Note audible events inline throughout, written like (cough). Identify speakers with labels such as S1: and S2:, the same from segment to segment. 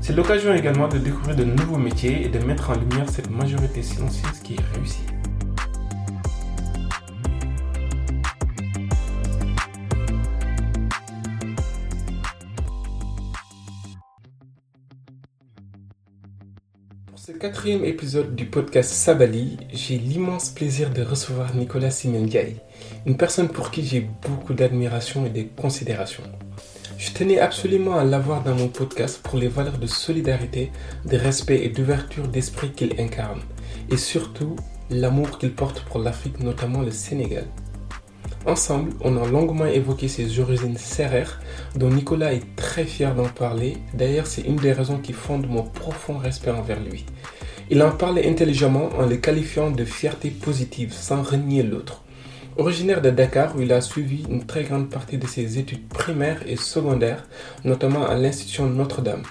S1: C'est l'occasion également de découvrir de nouveaux métiers et de mettre en lumière cette majorité silencieuse qui est réussie. Pour ce quatrième épisode du podcast Sabali, j'ai l'immense plaisir de recevoir Nicolas Simendiaï, une personne pour qui j'ai beaucoup d'admiration et de considération. Je tenais absolument à l'avoir dans mon podcast pour les valeurs de solidarité, de respect et d'ouverture d'esprit qu'il incarne, et surtout l'amour qu'il porte pour l'Afrique, notamment le Sénégal. Ensemble, on a longuement évoqué ses origines serrères, dont Nicolas est très fier d'en parler. D'ailleurs, c'est une des raisons qui fondent mon profond respect envers lui. Il en parlait intelligemment en le qualifiant de fierté positive, sans renier l'autre. Originaire de Dakar, où il a suivi une très grande partie de ses études primaires et secondaires, notamment à l'Institution Notre-Dame.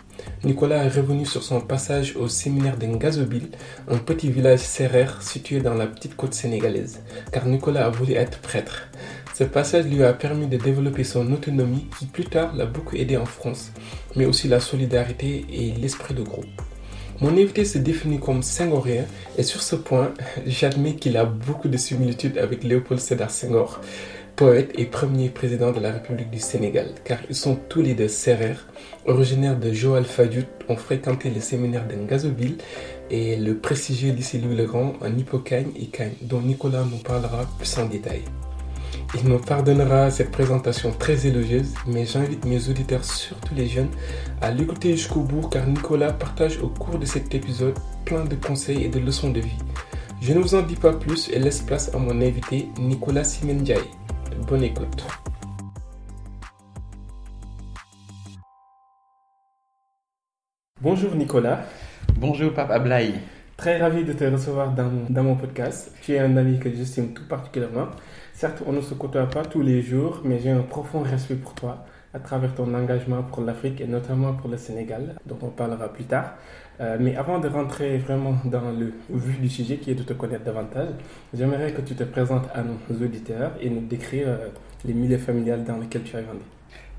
S1: Nicolas est revenu sur son passage au séminaire de Ngazobile, un petit village serrère situé dans la petite côte sénégalaise, car Nicolas a voulu être prêtre. Ce passage lui a permis de développer son autonomie qui plus tard l'a beaucoup aidé en France, mais aussi la solidarité et l'esprit de groupe. Mon invité se définit comme Senghorien et sur ce point, (laughs) j'admets qu'il a beaucoup de similitudes avec Léopold Sédar Senghor, poète et premier président de la République du Sénégal, car ils sont tous les deux serrères, originaires de Joal Fadiout, ont fréquenté le séminaire de Ngazobile et le prestigieux lycée Louis le Grand en Hippocagne et Cagne, dont Nicolas nous parlera plus en détail. Il me pardonnera cette présentation très élogieuse, mais j'invite mes auditeurs, surtout les jeunes, à l'écouter jusqu'au bout car Nicolas partage au cours de cet épisode plein de conseils et de leçons de vie. Je ne vous en dis pas plus et laisse place à mon invité Nicolas Simendiaï. Bonne écoute. Bonjour Nicolas.
S2: Bonjour Papa Ablaï.
S1: Très ravi de te recevoir dans, dans, mon podcast. Tu es un ami que j'estime tout particulièrement. Certes, on ne se côtoie pas tous les jours, mais j'ai un profond respect pour toi à travers ton engagement pour l'Afrique et notamment pour le Sénégal, dont on parlera plus tard. Euh, mais avant de rentrer vraiment dans le vif du sujet qui est de te connaître davantage, j'aimerais que tu te présentes à nos auditeurs et nous décrire euh, les milieux familiales dans lesquels tu as grandi.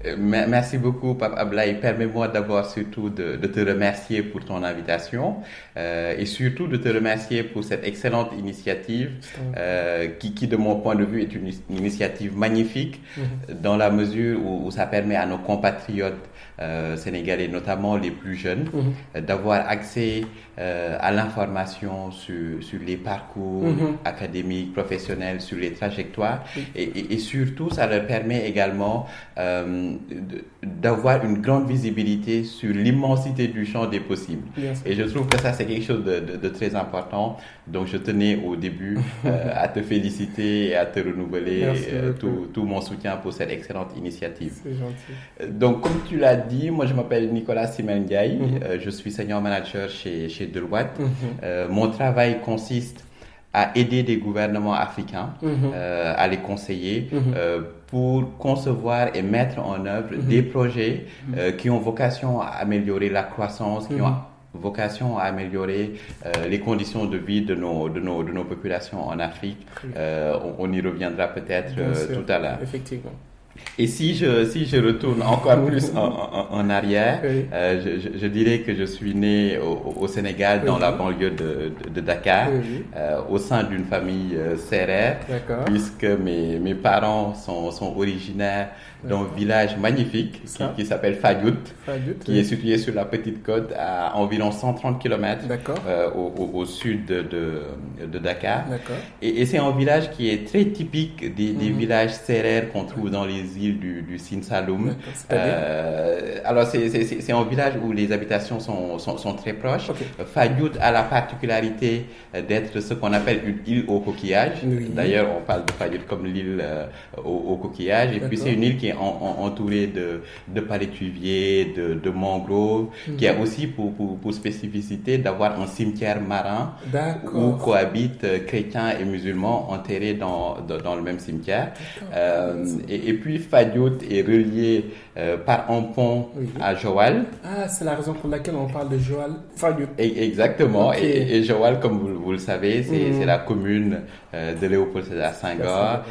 S2: Merci beaucoup, Pape Ablaï. Permets-moi d'abord surtout de, de, te remercier pour ton invitation euh, et surtout de te remercier pour cette excellente initiative euh, qui, qui, de mon point de vue, est une, initiative magnifique mm -hmm. dans la mesure où, où, ça permet à nos compatriotes euh, sénégalais, notamment les plus jeunes, mm -hmm. d'avoir accès euh, à l'information sur, sur les parcours mm -hmm. académiques, professionnels, sur les trajectoires et, et, et, surtout ça leur permet également euh, d'avoir une grande visibilité sur l'immensité du champ des possibles.
S1: Yes.
S2: Et je trouve que ça, c'est quelque chose de, de, de, très important. Donc, je tenais au début (laughs) euh, à te féliciter et à te renouveler tout, tout, mon soutien pour cette excellente initiative.
S1: Gentil.
S2: Donc, comme tu l'as dit, moi, je m'appelle Nicolas Simendiaï.
S1: Mm -hmm.
S2: je suis senior manager chez, chez Deloitte.
S1: Mm -hmm.
S2: mon travail consiste à aider des gouvernements africains,
S1: mm -hmm.
S2: à les conseiller pour concevoir et mettre en œuvre
S1: Mhm.
S2: des projets euh, qui ont vocation à améliorer la croissance, qui ont vocation à améliorer euh, les conditions de vie de nos, de nos, de nos populations en Afrique. Euh, on, on, y reviendra peut-être tout à l'heure.
S1: Effectivement.
S2: Et si je, si je retourne encore plus en, en, arrière, euh, je, je, dirais que je suis né au, au Sénégal, dans la banlieue de, de, Dakar, euh, au sein d'une famille euh, serrère, puisque mes, mes parents sont, sont originaires d'un village magnifique qui, qui s'appelle Fayout, qui est situé sur la petite côte à environ 130 km euh, au, au, sud de, de, de Dakar. Et, et c'est un village qui est très typique des, des mhm. villages serrères qu'on trouve dans les îles du, du Sine Saloum. Euh, alors c'est un village où les habitations sont, sont, sont très proches. Fayout a la particularité d'être ce qu'on appelle une île au coquillage. D'ailleurs, on parle de Fayout comme l'île euh, au, au, coquillage. Et puis c'est une île qui est entouré de, de palétuviers, de, de mangroves, qui a mhm. aussi pour, pour, pour spécificité d'avoir un cimetière marin où cohabitent euh, chrétiens et musulmans enterrés dans, dans, le même cimetière. Euh, et, puis Fadiout est relié euh, par un pont à Joal.
S1: Ah, c'est la raison pour laquelle on parle de Joal. Fadiout.
S2: exactement. Et, Joal, comme vous, vous le savez, c'est mhm. la commune de Léopold Sédar Senghor,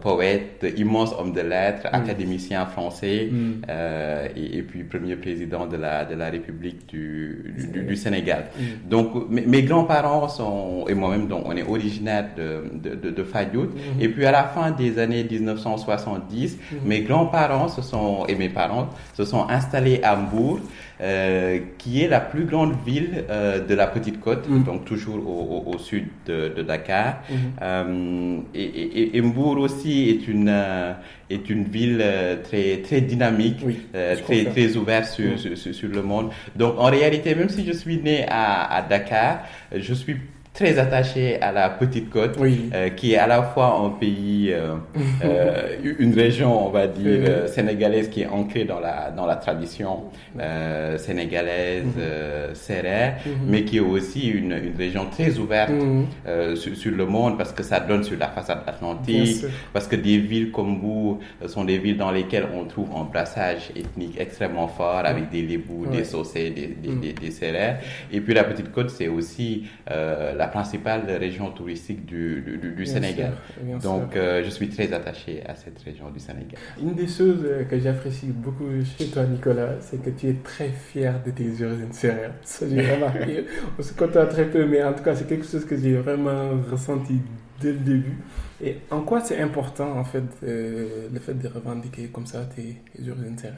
S2: poète, immense homme de lettres, Mm. académicien français mm. euh, et, puis premier président de la, de la République du, du, Sénégal. Mm. Donc mes, grands-parents sont, et moi-même, donc, on est originaire de, de, de, Fadiout. Mm-hmm. Et puis à la fin des années 1970, mm-hmm. mes grands-parents se sont, et mes parents se sont installés à Hambourg. Euh, qui est la plus grande ville euh, de la Petite Côte, donc toujours au, au, sud de, de Dakar. Euh, et, et, aussi est une est une ville très, très dynamique, très, très ouverte sur, sur, sur, le monde. Donc, en réalité, même si je suis né à, à Dakar, je suis très attaché à la Petite Côte, euh, qui est à la fois un pays, euh, (laughs) euh, une région, on va dire, sénégalaise qui est ancrée dans la, dans la tradition sénégalaise, mhm. serrère, mhm. mais qui est aussi une, une région très ouverte mhm. sur, sur, le monde parce que ça donne sur la façade atlantique, parce que des villes comme vous sont des villes dans lesquelles on trouve un brassage ethnique extrêmement fort avec des Lébous, des Saucés, des, des, des, serrères. Et puis la Petite Côte, c'est aussi la la principale région touristique du, du, Sénégal. Donc, euh, je suis très attaché à cette région du Sénégal.
S1: Une des choses euh, que j'apprécie beaucoup chez toi, Nicolas, c'est que tu es très fier de tes origines sérieuses. Ça, j'ai (laughs) remarqué. On se contente très peu, mais en tout cas, c'est quelque chose que j'ai vraiment ressenti dès le début. Et en quoi c'est important, en fait, euh, le fait de revendiquer comme ça tes, tes origines sérieuses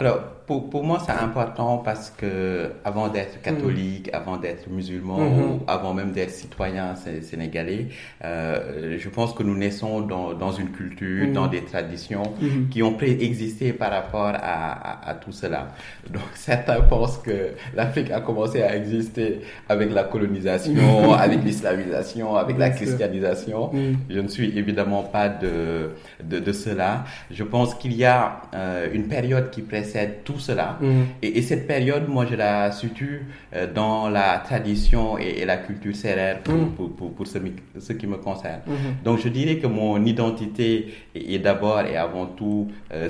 S2: alors, pour, pour moi, c'est important parce que avant d'être catholique, mm. avant d'être musulman, mm-hmm. ou avant même d'être citoyen sénégalais, euh, je pense que nous naissons dans, dans une culture, mm. dans des traditions mm-hmm. qui ont préexisté par rapport à, à, à, tout cela. Donc, (laughs) certains pensent que l'Afrique a commencé à exister avec la colonisation, avec l'islamisation, avec la christianisation. Mm. Je ne suis évidemment pas de, de, de cela. Je pense qu'il y a euh, une période qui précède c'est tout cela. Mm. Et, cette période, moi, je la situe euh, dans la tradition et, la culture serrère pour, mm. pour, pour, ce, ce, qui me concerne. Mm-hmm. Donc, je dirais que mon identité est, d'abord et avant tout euh.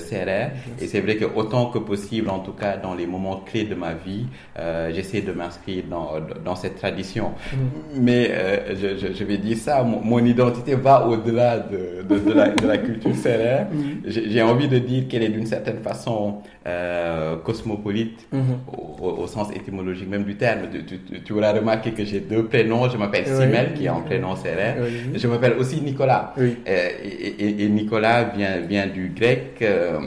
S2: Et c'est vrai que autant que possible, en tout cas dans les moments clés de ma vie, euh, j'essaie de m'inscrire dans, dans cette tradition. Mm. Mais euh, je, je, vais dire ça, mon, identité va au-delà de, de, la, de, la, culture serrère. J'ai envie de dire qu'elle est d'une certaine façon euh, cosmopolite mm-hmm. au, sens étymologique même du terme. Tu, tu, auras remarqué que j'ai deux prénoms. Je m'appelle Simel, qui est un prénom serrère. Je m'appelle aussi Nicolas. Euh, et, et, Nicolas vient, vient du grec. Euh,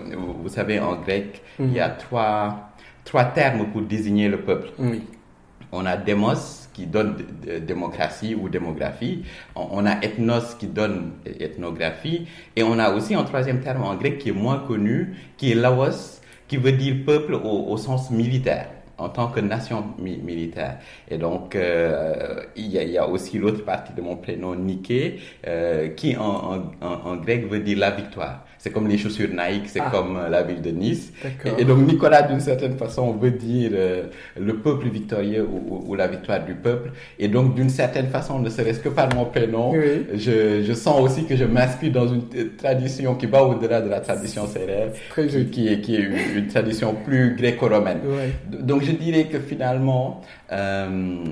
S2: vous, savez, en grec, il y a trois, trois termes pour désigner le peuple. On a démos qui donne démocratie ou démographie. On a ethnos qui donne ethnographie. Et on a aussi un troisième terme en grec qui est moins connu, qui est laos, qui veut dire peuple au, sens militaire en tant que nation militaire. Et donc, euh, il, y a, aussi l'autre partie de mon prénom, Nike, euh, qui en, grec veut dire la victoire c'est comme les chaussures Nike, c'est ah. comme euh, la ville de Nice. Et, donc Nicolas, d'une certaine façon, veut dire euh, le peuple victorieux ou, la victoire du peuple. Et donc, d'une certaine façon, ne serait-ce que par mon prénom, je, je, sens aussi que je m'inscris dans une tradition qui va au-delà de la tradition célèbre, qui est, qui est une, tradition plus gréco-romaine. Donc, je je dirais que finalement, euh,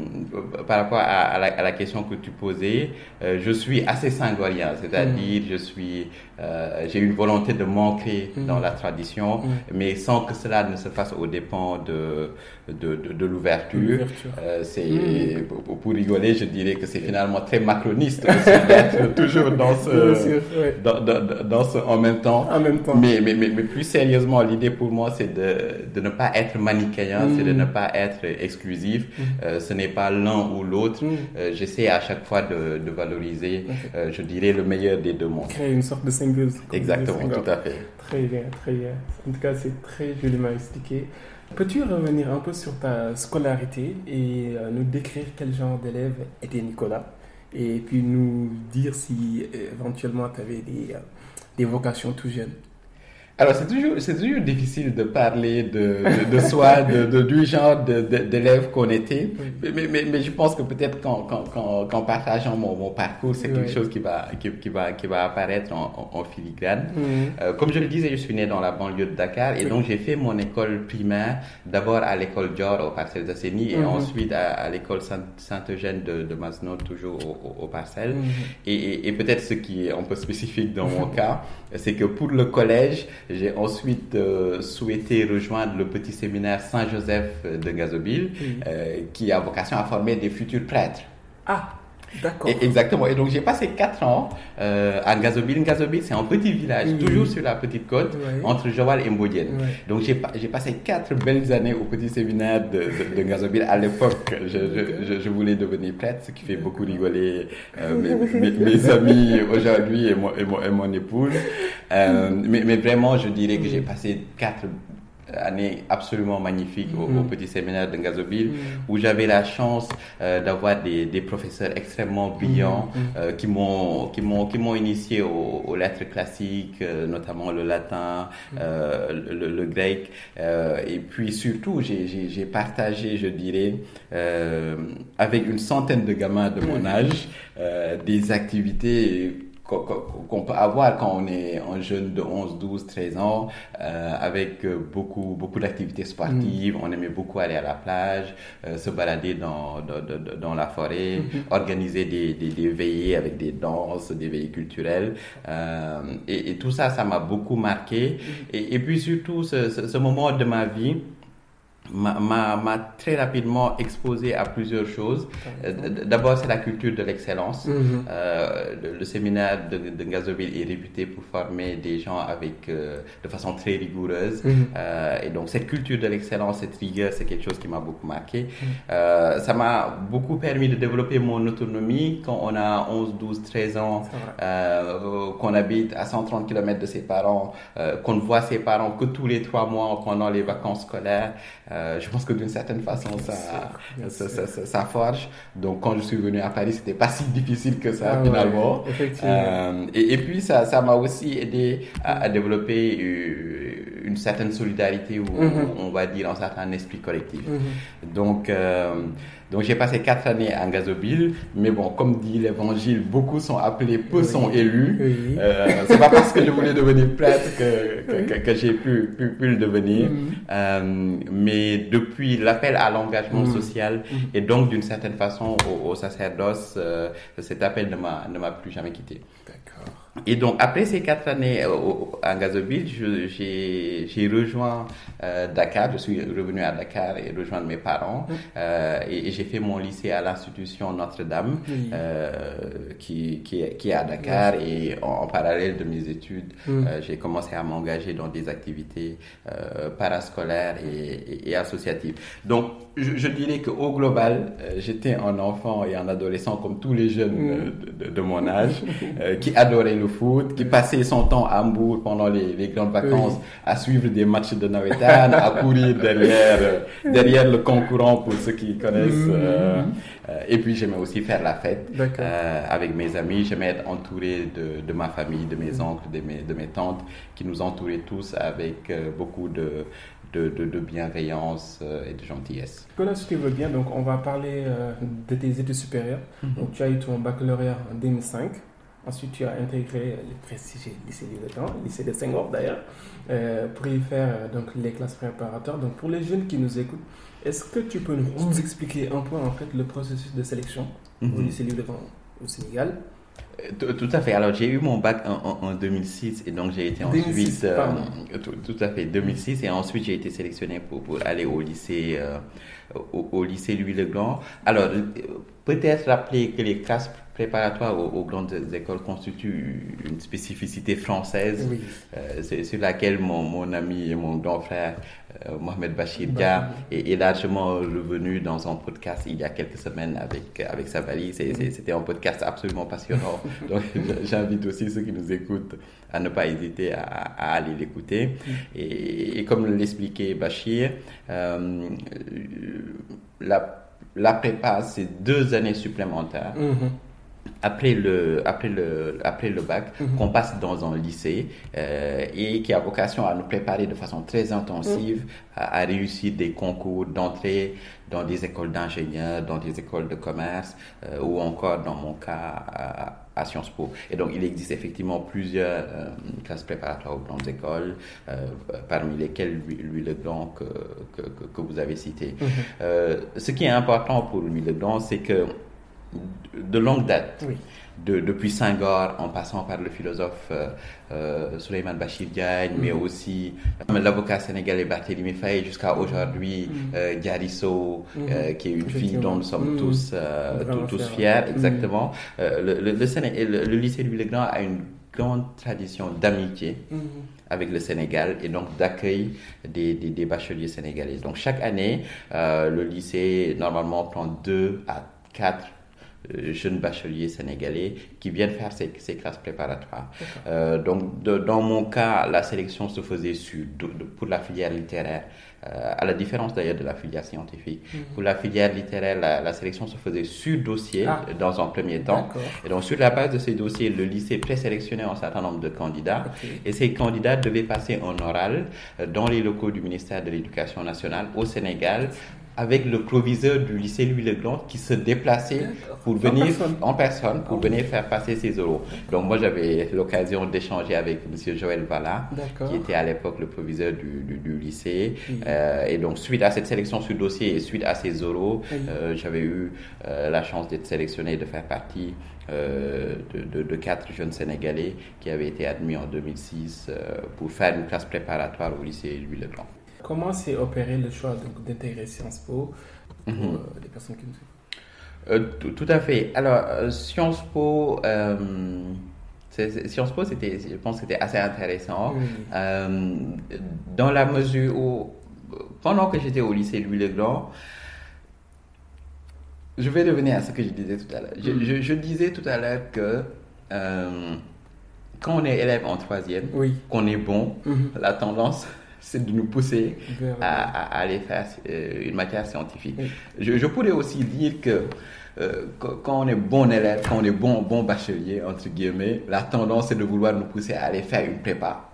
S2: par rapport à, la, question que tu posais, euh, je suis assez singorien, c'est-à-dire je suis, euh, j'ai une volonté de m'ancrer dans la tradition, mais sans que cela ne se fasse aux dépens de, de, de, l'ouverture. c'est pour, rigoler, je dirais que c'est finalement très macroniste d'être (laughs) toujours dans ce, dans, dans, ce en même temps.
S1: En même temps.
S2: Mais, mais, mais, plus sérieusement, l'idée pour moi, c'est de, de ne pas être manichéen, c'est de ne pas être exclusif. Euh, ce n'est pas l'un ou l'autre. Mm. Euh, j'essaie à chaque fois de, valoriser, euh, je dirais, le meilleur des deux mondes.
S1: Créer une sorte de symbiose.
S2: Exactement, tout à fait.
S1: Très bien, très bien. En tout cas, c'est très joliment expliqué. Peux-tu revenir un peu sur ta scolarité et nous décrire quel genre d'élève était Nicolas? Et puis nous dire si éventuellement tu avais des, des vocations tout jeunes
S2: alors, c'est toujours, c'est toujours difficile de parler de, de, soi, de, du genre d'élève qu'on était. Mais, mais, mais, je pense que peut-être qu'en, qu'en, qu'en, partageant mon, mon parcours, c'est quelque chose qui va, qui, qui, va, qui va apparaître en, en, filigrane. Euh, comme je le disais, je suis né dans la banlieue de Dakar et donc j'ai fait mon école primaire d'abord à l'école Dior au Parcelles d'Asseni et mm-hmm. ensuite à, l'école Saint-Eugène de, de Masno, toujours au, au, Parcelles. Mm-hmm. Et, et, peut-être ce qui est un peu spécifique dans mon (laughs) cas, c'est que pour le collège, j'ai ensuite euh, souhaité rejoindre le petit séminaire Saint-Joseph de Gazobille, euh, qui a vocation à former des futurs prêtres.
S1: Ah, D'accord.
S2: Exactement. Et donc j'ai passé 4 ans euh, à Gazobille. Gazobille, c'est un petit village, toujours sur la petite côte, entre Joal et Mbodienne. Donc j'ai, passé 4 belles années au petit séminaire de, de, Gazobille. À l'époque, je, je, voulais devenir prêtre, ce qui fait beaucoup rigoler euh, (laughs) mes, mes, amis aujourd'hui et, mon, et, mon, épouse. Euh, (laughs) mais, mais, vraiment, je dirais que j'ai passé 4 année absolument magnifique au, mm-hmm. petit séminaire de Gazobille mm-hmm. où j'avais la chance euh, d'avoir des, des, professeurs extrêmement brillants mm-hmm. euh, qui m'ont qui m'ont qui m'ont initié aux, lettres classiques euh, notamment le latin le, le, grec et puis surtout j'ai partagé je dirais avec une centaine de gamins de mon âge des activités qu'on peut avoir quand on est un jeune de 11, 12, 13 ans, euh, avec euh, beaucoup, beaucoup d'activités sportives. Mm. On aimait beaucoup aller à la plage, euh, se balader dans, dans, dans la forêt, mm-hmm. organiser des, des, des, veillées avec des danses, des veillées culturelles. Euh, et, et, tout ça, ça m'a beaucoup marqué. Mm-hmm. Et, et, puis surtout, ce, ce, ce moment de ma vie, m'a très rapidement exposé à plusieurs choses. Euh, d'abord, c'est la culture de l'excellence. Mm-hmm. euh, le, séminaire de, de Gazoville est réputé pour former des gens avec euh, de façon très rigoureuse. Mm-hmm. euh, et donc, cette culture de l'excellence, cette rigueur, c'est quelque chose qui m'a beaucoup marqué. Euh, ça m'a beaucoup permis de développer mon autonomie quand on a 11, 12, 13 ans, qu'on habite à 130 km de ses parents, qu'on ne voit ses parents que tous les trois mois pendant les vacances scolaires. Euh, je pense que d'une certaine façon, ça, ça, ça, forge. Donc, quand je suis venu à Paris, c'était pas si difficile que ça, ah finalement. Euh, et, et, puis, ça, ça m'a aussi aidé à, développer euh, une certaine solidarité ou, mm-hmm. on va dire, un certain esprit collectif. Mm-hmm. Donc, euh, donc j'ai passé quatre années en Gazobile, mais bon, comme dit l'Évangile, beaucoup sont appelés, peu sont élus. Oui. Euh, c'est pas parce que je voulais devenir prêtre que, que, que, j'ai pu, pu, pu, le devenir. Mm-hmm. Euh, mais depuis l'appel à l'engagement social et donc d'une certaine façon au, au sacerdoce, euh, cet appel ne m'a ne m'a plus jamais quitté.
S1: D'accord.
S2: Et donc, après ces quatre années euh, à Gazoville, j'ai rejoint euh, Dakar. Je suis revenu à Dakar et rejoindre mes parents. Euh, et, j'ai fait mon lycée à l'institution Notre-Dame, euh, qui, qui, est, qui, est, à Dakar. Et en, parallèle de mes études, j'ai commencé à m'engager dans des activités parascolaires et, et, et, associatives. Donc, je, je dirais qu'au global, j'étais un enfant et un adolescent comme tous les jeunes de, de, de, mon âge, (laughs) qui adoraient le foot, qui passait son temps à Hambourg pendant les, les grandes vacances à suivre des matchs de Navetan, à courir derrière, derrière le concurrent pour ceux qui connaissent. Mm-hmm. Euh, euh, et puis j'aimais aussi faire la fête euh, avec mes amis. J'aimais être entouré de, de, ma famille, de mes oncles, de mes, de mes tantes, qui nous entouraient tous avec beaucoup de, de, de, bienveillance et de gentillesse.
S1: Nicolas, si tu veux bien, donc on va parler de tes études supérieures. Mm-hmm. Donc tu as eu ton baccalauréat en 2005. Ensuite, tu as intégré le prestigieux lycée Temps, lycée de Senghor d'ailleurs, euh, pour y faire donc, les classes préparatoires. Donc, pour les jeunes qui nous écoutent, est-ce que tu peux nous expliquer un peu en fait le processus de sélection au mhm. lycée Temps au Sénégal?
S2: Tout, à fait. Alors, j'ai eu mon bac en, 2006 et donc j'ai été ensuite. Euh, tout, à fait, 2006 et ensuite j'ai été sélectionné pour, pour aller au lycée, euh, au, lycée Louis le Grand. Alors, euh, peut-être rappeler que les classes préparatoires aux, grandes écoles constituent une spécificité française oui. sur laquelle mon, mon, ami et mon grand frère euh, Mohamed Bachir Dia est, largement revenu dans un podcast il y a quelques semaines avec, avec sa valise. C'était un podcast absolument passionnant. (laughs) Donc j'invite aussi ceux qui nous écoutent à ne pas hésiter à, aller l'écouter. Et, comme l'expliquait Bachir, euh, la, la prépa, c'est deux années supplémentaires. Mm-hmm après le, après le, après le bac, mhm. qu'on passe dans un lycée euh, et qui a vocation à nous préparer de façon très intensive à, réussir des concours d'entrée dans des écoles d'ingénieurs, dans des écoles de commerce euh, ou encore, dans mon cas, à, Sciences Po. Et donc, il existe effectivement plusieurs euh, classes préparatoires aux grandes écoles, parmi lesquelles Louis Leblanc que, que, que, vous avez cité. Mhm. ce qui est important pour Louis Leblanc, c'est que de longue date. De, depuis Senghor, en passant par le philosophe euh, euh Souleymane Bachir Diagne, mais mm. aussi euh, l'avocat sénégalais Barthélémy Faye, jusqu'à aujourd'hui, mm. euh, mm. euh, qui est une fille dont nous sommes tous, tous, fiers, exactement. le, le, le, lycée Louis le Grand a une grande tradition d'amitié avec le Sénégal et donc d'accueil des, des, des, bacheliers sénégalais. Donc chaque année, le lycée normalement prend deux à quatre jeunes bacheliers sénégalais qui viennent faire ces, ces classes préparatoires. Euh, donc, dans mon cas, la sélection se faisait sur, pour la filière littéraire, euh, à la différence d'ailleurs de la filière scientifique. Mhm. Pour la filière littéraire, la, sélection se faisait sur dossier ah. dans un premier temps. Et donc, sur la base de ces dossiers, le lycée présélectionnait un certain nombre de candidats. Et ces candidats devaient passer en oral dans les locaux du ministère de l'Éducation nationale au Sénégal avec le proviseur du lycée Louis Legland qui se déplaçait pour venir en personne, pour venir faire passer ses euros. Donc moi j'avais l'occasion d'échanger avec M. Joël Valla, qui était à l'époque le proviseur du, du, lycée. Euh, et donc suite à cette sélection sur dossier et suite à ces euros, euh, j'avais eu euh, la chance d'être sélectionné de faire partie de, de, quatre jeunes Sénégalais qui avaient été admis en 2006 pour faire une classe préparatoire au lycée Louis Legland.
S1: Comment s'est opéré le choix d'intégrer Sciences Po pour mhm. euh, les personnes qui nous
S2: écoutent? Euh, tout, à fait. Alors, euh, Sciences Po, Sciences Po, je pense que c'était assez intéressant dans la mesure où, pendant que j'étais au lycée Louis le Grand, je vais revenir à ce que je disais tout à l'heure. Je, mhm. disais tout à l'heure que quand on est élève en troisième, qu'on est bon, mhm. la tendance, c'est de nous pousser à, aller faire euh, une matière scientifique. Je, pourrais aussi dire que euh, quand on est bon élève, quand on est bon, bon bachelier, entre guillemets, la tendance est de vouloir nous pousser à aller faire une prépa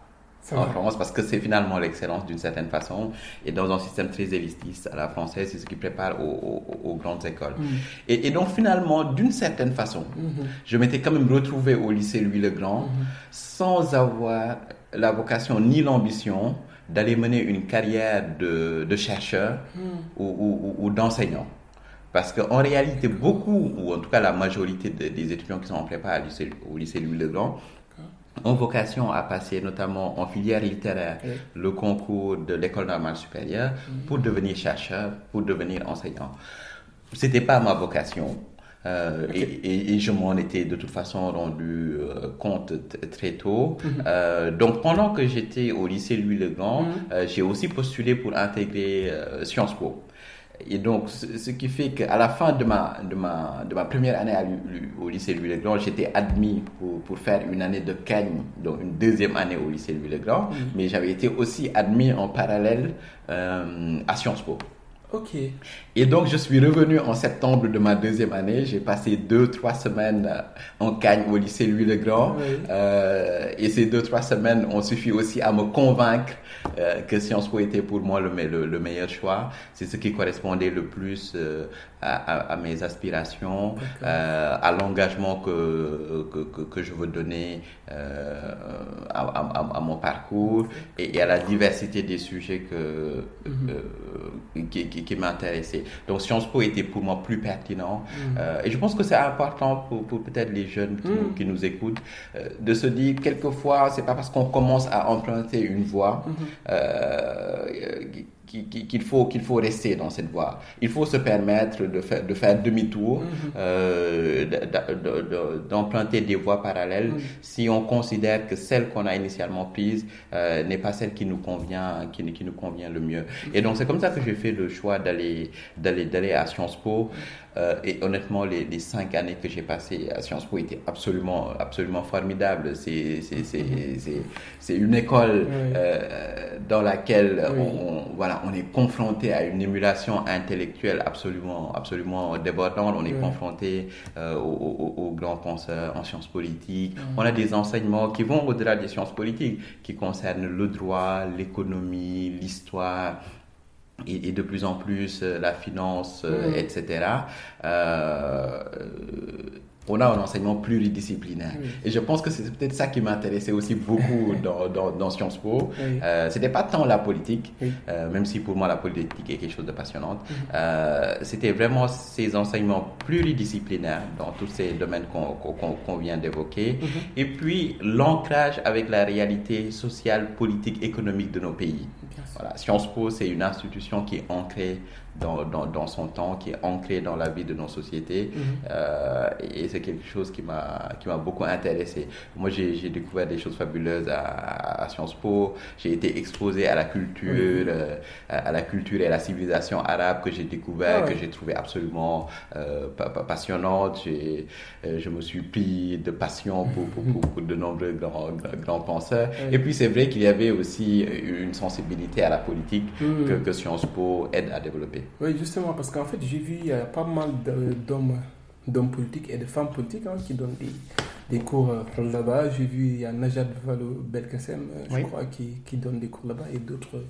S2: en France parce que c'est finalement l'excellence d'une certaine façon et dans un système très élitiste à la française, c'est ce qui prépare aux, grandes écoles. Mm. Et, donc finalement, d'une certaine façon, mm-hmm. je m'étais quand même retrouvé au lycée Louis le Grand mm-hmm. sans avoir la vocation ni l'ambition d'aller mener une carrière de, de chercheur hmm. ou, ou, d'enseignant. Parce qu'en réalité, beaucoup, ou en tout cas la majorité des étudiants qui sont en prépa au lycée Louis le Grand, ont vocation à passer notamment en filière littéraire le concours de l'école normale supérieure hmm. pour devenir chercheur, pour devenir enseignant. C'était pas ma vocation. Euh, et, je m'en étais de toute façon rendu euh, compte très tôt. Mhm. Euh, donc pendant que j'étais au lycée Louis le Grand, mhm. j'ai aussi postulé pour intégrer Sciences Po. Et donc, ce, qui fait qu'à la fin de ma, de ma, de ma première année au lycée Louis le Grand, j'étais admis pour, pour, faire une année de Cagne, donc une deuxième année au lycée Louis le Grand, mhm. mais j'avais été aussi admis en parallèle à Sciences Po.
S1: Ok.
S2: Et donc, je suis revenu en septembre de ma deuxième année. J'ai passé deux, trois semaines euh, en Cagne au lycée Louis-le-Grand. Euh, et ces deux, trois semaines ont suffi aussi à me convaincre euh, que Sciences Po était pour moi le, le, meilleur choix. C'est ce qui correspondait le plus euh, à, à, mes aspirations, euh, à l'engagement que, que, que, je veux donner euh, à, à, à, mon parcours et, à la diversité des sujets que, mhm. euh, qui, qui, qui m'intéressaient. Donc Sciences Po était pour moi plus pertinent. Mhm. Euh, et je pense que c'est important pour, pour peut-être les jeunes qui, mhm. qui nous écoutent de se dire quelquefois, c'est pas parce qu'on commence à emprunter une voie qu'il faut, qu'il faut rester dans cette voie. Il faut se permettre de faire, de faire demi-tour, mm-hmm. euh, d'emprunter des voies parallèles mm-hmm. si on considère que celle qu'on a initialement prise euh, n'est pas celle qui nous convient, qui, qui nous convient le mieux. Et donc c'est comme ça que j'ai fait le choix d'aller, d'aller, d'aller à Sciences Po. Euh, et honnêtement, les, les, cinq années que j'ai passées à Sciences Po étaient absolument, absolument formidables. C'est, c'est, c'est, c'est une école euh, dans laquelle on, voilà, on est confronté à une émulation intellectuelle absolument, absolument débordante. On est confronté euh, aux, grands penseurs en sciences politiques. On a des enseignements qui vont au-delà des sciences politiques, qui concernent le droit, l'économie, l'histoire, et, de plus en plus euh, la finance, euh, etc. Euh, on a un enseignement pluridisciplinaire. Et je pense que c'est peut-être ça qui m'intéressait aussi beaucoup (laughs) dans, dans, dans, Sciences Po. Euh, C'était pas tant la politique, euh, même si pour moi la politique est quelque chose de passionnant. Euh, C'était vraiment ces enseignements pluridisciplinaires dans tous ces domaines qu'on vient d'évoquer. Et puis l'ancrage avec la réalité sociale, politique, économique de nos pays. Voilà. Sciences Po, c'est une institution qui est ancrée dans, dans, dans, son temps, qui est ancrée dans la vie de nos sociétés. Mhm. euh, et c'est quelque chose qui m'a qui m'a beaucoup intéressé. Moi, j'ai découvert des choses fabuleuses à, à Sciences Po. J'ai été exposé à la culture, euh, à, la culture et à la civilisation arabe que j'ai découvert, ah que j'ai trouvé absolument euh, passionnante. Euh, je me suis pris de passion pour, pour, pour, de nombreux grands, grands penseurs. Et puis, c'est vrai qu'il y avait aussi une sensibilité à la politique que, que Sciences Po aide à développer.
S1: Oui, justement, parce qu'en fait, j'ai vu il y a pas mal d'hommes d'hommes politiques et de femmes politiques hein, qui donnent des, des cours euh, là-bas. J'ai vu, il y a Najat Valo Belkacem, euh, je crois, qui, qui, donne des cours là-bas et d'autres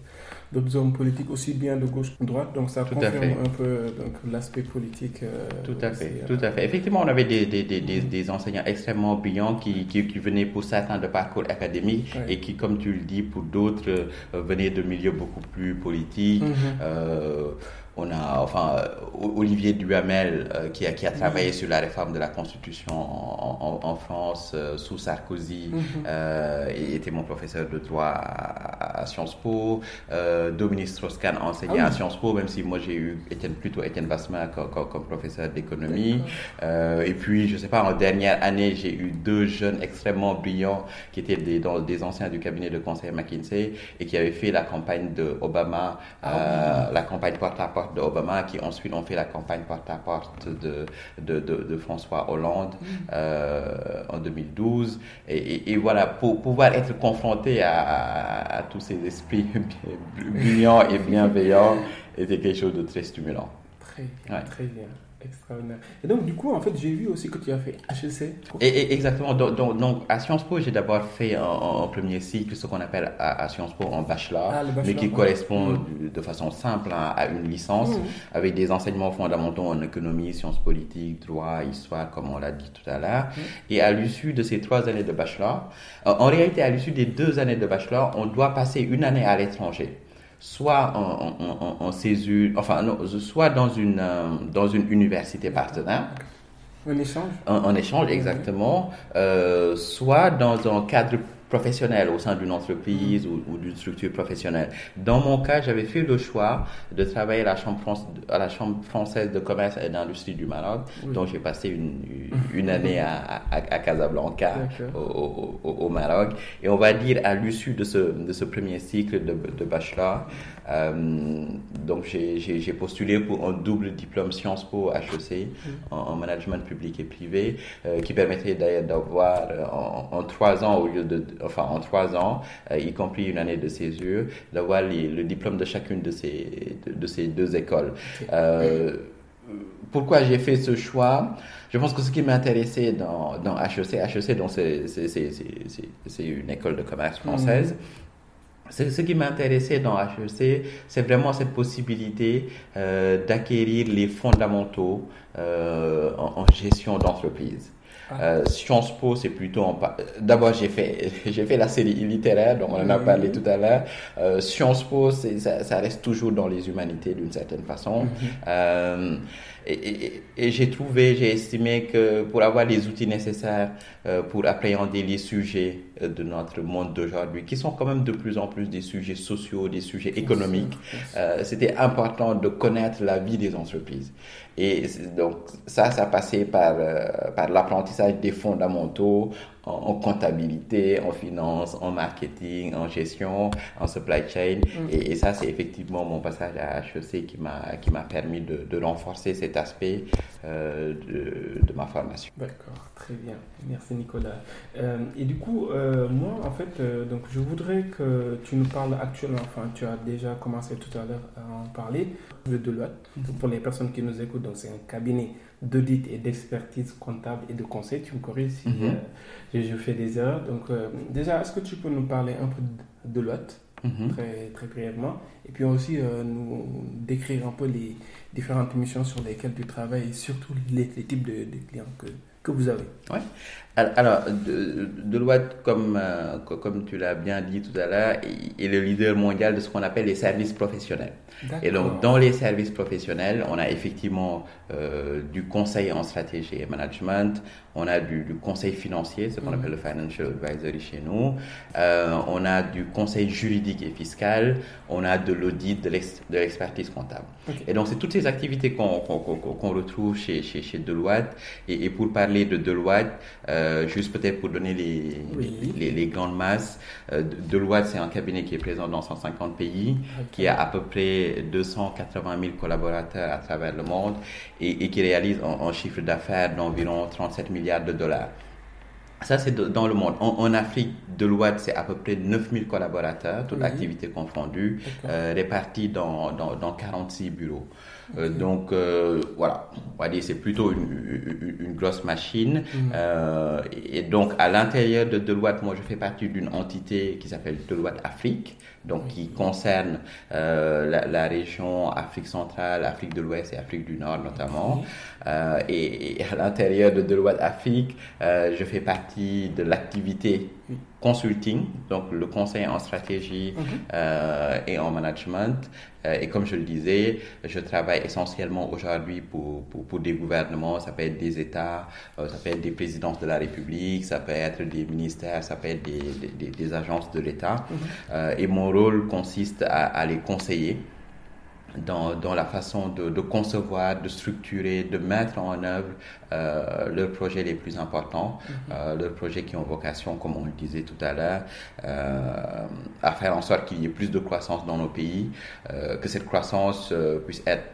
S1: d'autres hommes politiques aussi bien de gauche que de droite. Donc ça confirme un peu euh, l'aspect politique.
S2: tout à fait, tout à fait. Effectivement, on avait des, des, des, des enseignants extrêmement brillants qui, qui, qui, venaient pour certains de parcours académiques et qui, comme tu le dis, pour d'autres, venaient de milieux beaucoup plus politiques. Mm-hmm on a enfin Olivier Duhamel euh, qui, a, qui a travaillé sur la réforme de la Constitution en, France euh, sous Sarkozy mhm. euh, et était mon professeur de droit à, Sciences Po. Dominique Strauss-Kahn enseignait ah à Sciences Po, même si moi j'ai eu plutôt Étienne Basma comme, comme, professeur d'économie. et puis, je sais pas, en dernière année, j'ai eu deux jeunes extrêmement brillants qui étaient des, des anciens du cabinet de conseil McKinsey et qui avaient fait la campagne de Obama, ah la campagne porte-à-porte d'Obama, qui ensuite ont fait la campagne porte-à-porte de, de, de, François Hollande mm. euh, en 2012. Et, et, voilà, pour pouvoir être confronté à, à, tous ces esprits (laughs) brillants et bienveillants (laughs) était quelque chose de très stimulant.
S1: Très très bien. Extraordinaire. Et donc, du coup, en fait, j'ai vu aussi que tu as fait HEC.
S2: Et, exactement. Donc, donc, à Sciences Po, j'ai d'abord fait en, premier cycle ce qu'on appelle à, Sciences Po en bachelor, ah, mais qui correspond de, façon simple à, une licence, avec des enseignements fondamentaux en économie, sciences politiques, droit, histoire, comme on l'a dit tout à l'heure. Et à l'issue de ces trois années de bachelor, en réalité, à l'issue des deux années de bachelor, on doit passer une année à l'étranger soit en, en, césure, enfin, soit dans une, euh, dans une université partenaire.
S1: En échange
S2: En, échange, exactement. Euh, soit dans un cadre professionnel au sein d'une entreprise ou, d'une structure professionnelle. Dans mon cas, j'avais fait le choix de travailler à la Chambre, à la chambre française de commerce et d'industrie du Maroc, dont j'ai passé une, une (laughs) année à, à, Casablanca, au, au, Maroc. Et on va dire, à l'issue de ce, de ce premier cycle de, de bachelor, euh, donc j'ai postulé pour un double diplôme Sciences Po HEC en, management public et privé, euh, qui permettrait d'ailleurs d'avoir euh, en, en, trois ans, au lieu de enfin en trois ans, y compris une année de césure, d'avoir le diplôme de chacune de ces, de, ces deux écoles. pourquoi j'ai fait ce choix? Je pense que ce qui m'intéressait dans, dans HEC, HEC, c'est une école de commerce française. Mhm. Ce qui m'intéressait dans HEC, c'est vraiment cette possibilité euh, d'acquérir les fondamentaux euh, en, gestion d'entreprise. Ah. Euh, Sciences Po, c'est plutôt en... D'abord, j'ai fait, (laughs) j'ai fait la série littéraire, dont on en a parlé tout à l'heure. Euh, Sciences Po, ça, ça, reste toujours dans les humanités d'une certaine façon. Mm-hmm. Et, et, j'ai trouvé, j'ai estimé que pour avoir les outils nécessaires euh, pour appréhender les sujets euh, de notre monde d'aujourd'hui, qui sont quand même de plus en plus des sujets sociaux, des sujets économiques, euh, c'était important de connaître la vie des entreprises. Et donc ça, ça passait par, euh, par l'apprentissage des fondamentaux en, comptabilité, en finance, en marketing, en gestion, en supply chain. Mm. Et, ça, c'est effectivement mon passage à HEC qui m'a qui m'a permis de, de, renforcer cet aspect euh, de, de, ma formation.
S1: D'accord, très bien. Merci Nicolas. Euh, et du coup, euh, moi, en fait, donc je voudrais que tu nous parles actuellement, enfin, tu as déjà commencé tout à l'heure à en parler, de Deloitte. Pour les personnes qui nous écoutent, donc c'est un cabinet d'audit et d'expertise comptable et de conseil. Tu me corriges si mhm. euh, je, fais des erreurs. Donc, euh, déjà, est-ce que tu peux nous parler un peu de Deloitte, mhm. très, très brièvement, et puis aussi euh, nous décrire un peu les différentes missions sur lesquelles tu travailles et surtout les, types de, de clients que, que vous avez.
S2: Ouais. Alors, Deloitte, comme, euh, comme tu l'as bien dit tout à l'heure, est le leader mondial de ce qu'on appelle les services professionnels. Et donc, dans les services professionnels, on a effectivement euh, du conseil en stratégie et management, on a du, conseil financier, ce qu'on mm. appelle le financial advisory chez nous, euh, on a du conseil juridique et fiscal, on a de l'audit, de l'expertise comptable. Et donc, c'est toutes ces activités qu'on retrouve chez, chez, chez Deloitte. Et, et, pour parler de Deloitte, euh, juste peut-être pour donner les, les, les, grandes masses, euh, Deloitte, c'est un cabinet qui est présent dans 150 pays, qui a à peu près 280 000 collaborateurs à travers le monde et, et qui réalise un, chiffre d'affaires d'environ 37 milliards de dollars. Ça, c'est dans le monde. En, Afrique, Deloitte, c'est à peu près 9000 collaborateurs, toute activité confondue, euh, répartis dans, dans, dans 46 bureaux. Euh, donc euh, voilà, on va dire c'est plutôt une, une, grosse machine. Mhm. Euh, et donc à l'intérieur de Deloitte, moi je fais partie d'une entité qui s'appelle Deloitte Afrique, donc qui concerne la, la, région Afrique centrale, Afrique de l'Ouest et Afrique du Nord notamment. Et, et, à l'intérieur de Deloitte Afrique, je fais partie de l'activité consulting, donc le conseil en stratégie mhm. euh, et en management. Euh, et comme je le disais, je travaille essentiellement aujourd'hui pour, pour, des gouvernements, ça peut être des États, euh, ça peut être des présidences de la République, ça peut être des ministères, ça peut être des, des, des agences de l'État. Mhm. et mon rôle consiste à, à les conseiller dans, dans, la façon de, de, concevoir, de structurer, de mettre en œuvre euh, leurs projets les plus importants, mm-hmm. euh, leurs projets qui ont vocation, comme on le disait tout à l'heure, euh, à faire en sorte qu'il y ait plus de croissance dans nos pays, que cette croissance puisse être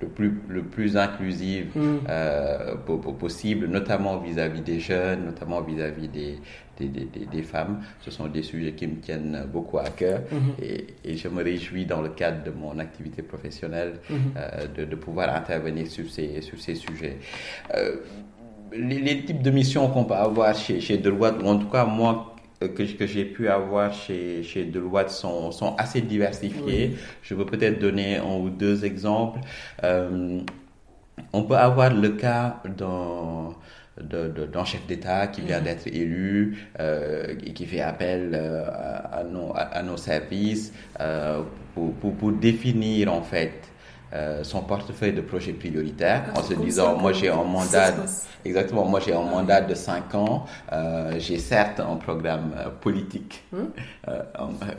S2: le plus, le plus inclusive mm. euh, possible, notamment vis-à-vis des jeunes, notamment vis-à-vis des, des, des, des, femmes. Ce sont des sujets qui me tiennent beaucoup à cœur mm-hmm. et, et, je me réjouis dans le cadre de mon activité professionnelle mm-hmm. euh, de, de, pouvoir intervenir sur ces, sur ces sujets. Euh, les, les, types de missions qu'on peut avoir chez, chez Deloitte, ou en tout cas moi que, que j'ai pu avoir chez, chez Deloitte sont, sont assez diversifiés. Je peux peut-être donner un ou deux exemples. Euh, on peut avoir le cas d'un d'un chef d'État qui vient mm-hmm. d'être élu euh, et qui fait appel euh, à, nos, à, nos services euh, pour, pour, pour, définir en fait euh, son portefeuille de projets prioritaires en se disant moi j'ai un mandat exactement moi j'ai un mandat de 5 ans. Euh, j'ai certes un programme euh, politique hmm?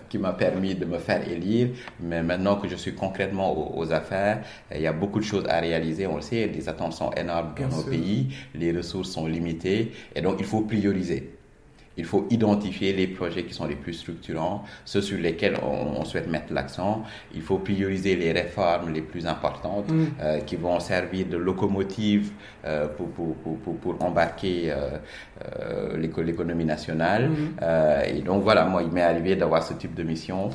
S2: qui m'a permis de me faire élire mais maintenant que je suis concrètement aux, affaires il y a beaucoup de choses à réaliser on le sait. Les attentes sont énormes dans nos pays. Les ressources sont limitées. Et donc il faut prioriser il faut identifier les projets qui sont les plus structurants, ceux sur lesquels on, souhaite mettre l'accent. Il faut prioriser les réformes les plus importantes mm. euh, qui vont servir de locomotive euh, pour, pour, pour, pour, embarquer euh, l'économie nationale. Mm. et donc voilà, moi, il m'est arrivé d'avoir ce type de mission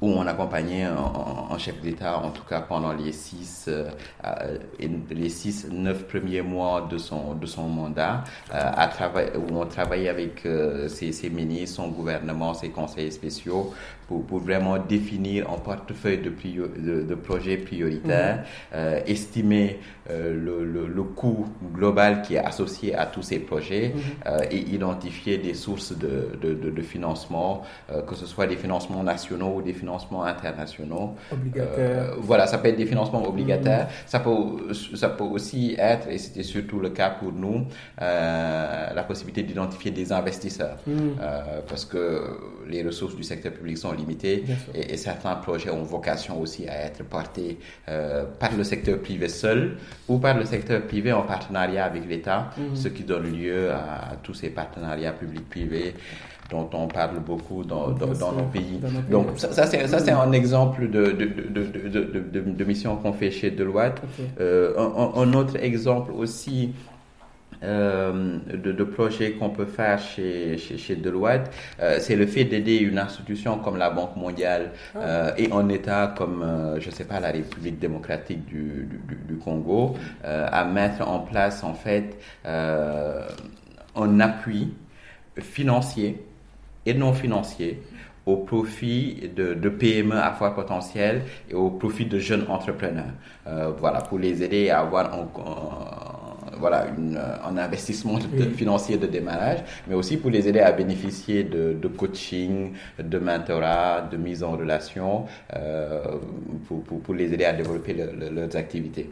S2: où on accompagnait un, chef d'État, en tout cas pendant les six, euh, les six, neuf premiers mois de son, mandat, euh, où on travaillait avec euh, ses, ses, ministres, son gouvernement, ses conseillers spéciaux, pour, pour vraiment définir un portefeuille de, de, de, projets prioritaires, mm-hmm. estimer le, le, le, coût global qui est associé à tous ces projets mm-hmm. et identifier des sources de, de, de financement, que ce soit des financements nationaux ou des financements internationaux.
S1: Obligataires.
S2: Euh, voilà, ça peut être des financements obligataires. Ça, peut, ça peut aussi être, et c'était surtout le cas pour nous, euh, la possibilité d'identifier des investisseurs. Euh, parce que les ressources du secteur public sont limitées et, certains projets ont vocation aussi à être portés par le secteur privé seul ou par le secteur privé en partenariat avec l'État, mm. ce qui donne lieu à tous ces partenariats publics-privés dont on parle beaucoup dans, dans, nos, pays. Donc ça, ça c'est un exemple de, de, de, de, de mission qu'on fait chez Deloitte. Euh, un, un, autre exemple aussi euh, de, de projets qu'on peut faire chez, chez, chez Deloitte, euh, c'est le fait d'aider une institution comme la Banque mondiale ah. euh, et un État comme, je sais pas, la République démocratique du, du, du Congo à mettre en place en fait un appui financier et non financiers au profit de, de, PME à fort potentiel et au profit de jeunes entrepreneurs. Euh, voilà, pour les aider à avoir un, voilà, une, un investissement financier de démarrage, mais aussi pour les aider à bénéficier de, de coaching, de mentorat, de mise en relation, euh, pour, pour, pour, les aider à développer leurs activités.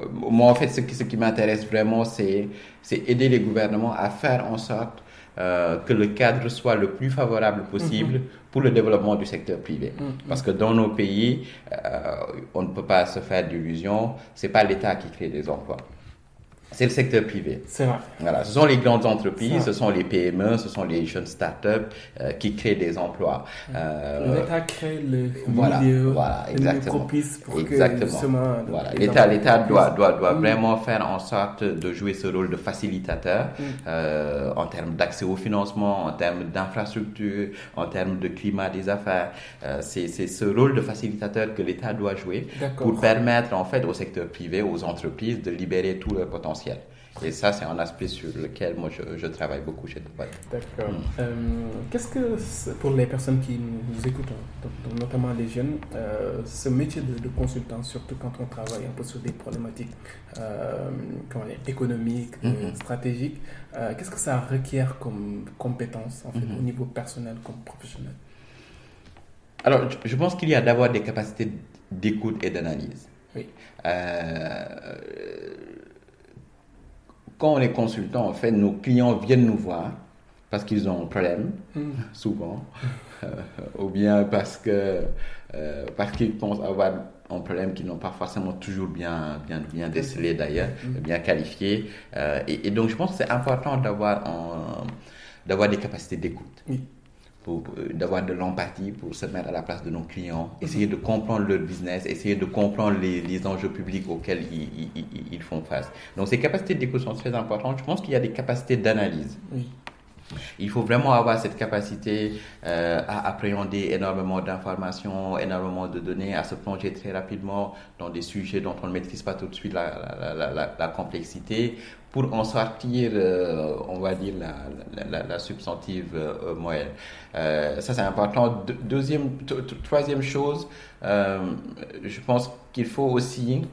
S2: Euh, moi, en fait, ce qui, ce qui m'intéresse vraiment, c'est aider les gouvernements à faire en sorte euh, que le cadre soit le plus favorable possible mhm. pour le développement du secteur privé. Mhm. Parce que dans nos pays, euh, on ne peut pas se faire d'illusions, c'est pas l'État qui crée des emplois c'est le secteur privé.
S1: C'est vrai.
S2: Voilà, ce sont les grandes entreprises, ce sont les PME, ce sont les jeunes startups euh, qui créent des emplois.
S1: Euh, L'État crée le voilà, milieu,
S2: voilà, exactement.
S1: pour
S2: exactement. que voilà. L'État, l'État doit, doit, doit vraiment faire en sorte de jouer ce rôle de facilitateur mm. euh, en termes d'accès au financement, en termes d'infrastructure, en termes de climat des affaires. Euh, c'est ce rôle de facilitateur que l'État doit jouer pour permettre en fait au secteur privé, aux entreprises de libérer tout leur potentiel et ça, c'est un aspect sur lequel moi je, je travaille beaucoup chez Deloitte.
S1: D'accord. Mm. Euh, Qu'est-ce que, pour les personnes qui nous écoutent, notamment les jeunes, euh, ce métier de, consultant, surtout quand on travaille un peu sur des problématiques euh, économiques, mm-hmm. stratégiques, qu'est-ce que ça requiert comme compétence en fait, mm-hmm. au niveau personnel comme professionnel?
S2: Alors, je pense qu'il y a d'abord des capacités d'écoute et d'analyse.
S1: Oui.
S2: Euh, quand on est consultant, en fait, nos clients viennent nous voir parce qu'ils ont un problème, mm. souvent, euh, ou bien parce que euh, parce qu'ils pensent avoir un problème qu'ils n'ont pas forcément toujours bien bien bien décelé d'ailleurs, mm. bien qualifié. Euh, et, et, donc je pense que c'est important d'avoir d'avoir des capacités d'écoute.
S1: Oui
S2: d'avoir de l'empathie pour se mettre à la place de nos clients, essayer de comprendre leur business, essayer de comprendre les, les enjeux publics auxquels ils, ils, ils, font face. Donc ces capacités d'écoute sont très importantes. Je pense qu'il y a des capacités d'analyse.
S1: Oui.
S2: Il faut vraiment avoir cette capacité euh, à appréhender énormément d'informations, énormément de données, à se plonger très rapidement dans des sujets dont on ne maîtrise pas tout de suite la, la, la, la complexité, pour en sortir, euh, on va dire, la, substantive euh, moyenne. Euh, ça, c'est important. deuxième, troisième chose, je pense qu'il faut aussi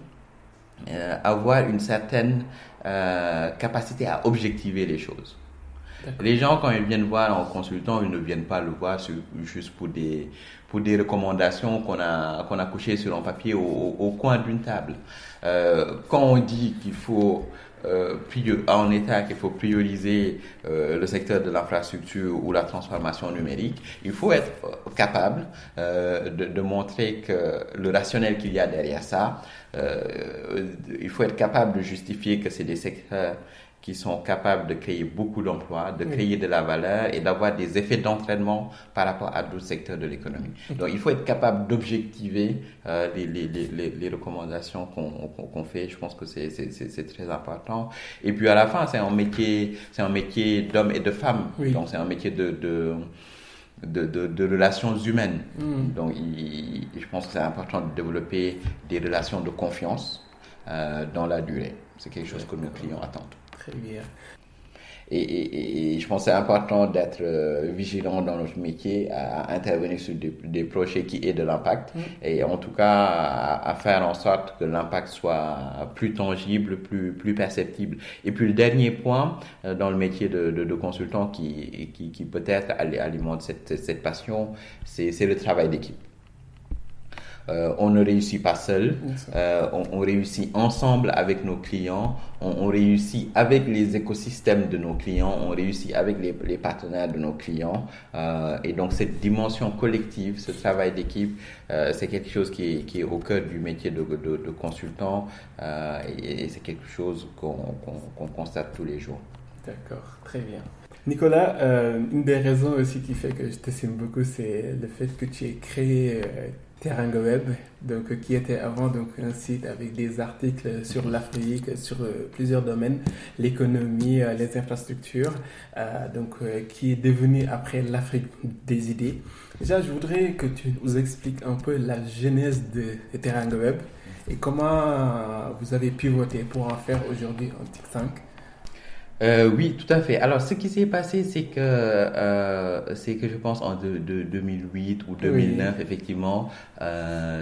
S2: avoir une certaine capacité à objectiver les choses. Les gens, quand ils viennent voir un consultant, ils ne viennent pas le voir juste pour des, pour des recommandations qu'on a, qu'on a couchées sur un papier au, au coin d'une table. Euh, quand on dit qu'il faut euh, en état qu'il faut prioriser euh, le secteur de l'infrastructure ou la transformation numérique, il faut être euh, capable euh, de, de, montrer que le rationnel qu'il y a derrière ça, euh, il faut être capable de justifier que c'est des secteurs qui sont capables de créer beaucoup d'emplois, de créer de la valeur et d'avoir des effets d'entraînement par rapport à d'autres secteurs de l'économie. Donc il faut être capable d'objectiver euh, les, les, les, les, recommandations qu'on fait. Je pense que c'est très important. Et puis à la fin, c'est un métier, c'est un métier d'hommes et de femmes. Donc c'est un métier de, de de, de, de, relations humaines. Mm. Donc, je pense que c'est important de développer des relations de confiance euh, dans la durée. C'est quelque chose que nos clients attendent.
S1: Très bien.
S2: Et, je pense que c'est important d'être euh, vigilant dans notre métier, à, intervenir sur des, projets qui aient de l'impact, mm. et en tout cas à, faire en sorte que l'impact soit plus tangible, plus, plus perceptible. Et puis le dernier point euh, dans le métier de, de, consultant qui, qui, qui peut-être alimente cette, cette passion, c'est le travail d'équipe. Euh, on ne réussit pas seul, euh, on, réussit ensemble avec nos clients, on, réussit avec les écosystèmes de nos clients, on réussit avec les, partenaires de nos clients. Euh, et donc cette dimension collective, ce travail d'équipe, c'est quelque chose qui est, au cœur du métier de, consultant et, c'est quelque chose qu'on constate tous les jours.
S1: D'accord, très bien. Nicolas, une des raisons aussi qui fait que je te t'estime beaucoup, c'est le fait que tu aies créé Teranga Web, donc, qui était avant donc, un site avec des articles sur l'Afrique, sur euh, plusieurs domaines, l'économie, euh, les infrastructures, euh, donc, qui est devenu après l'Afrique des idées. Déjà, je voudrais que tu nous expliques un peu la genèse de Teranga Web et comment vous avez pivoté pour en faire aujourd'hui un TIC5.
S2: Euh, oui, tout à fait. Alors, ce qui s'est passé, c'est que, euh, c'est que je pense en de, 2008 ou 2009, effectivement,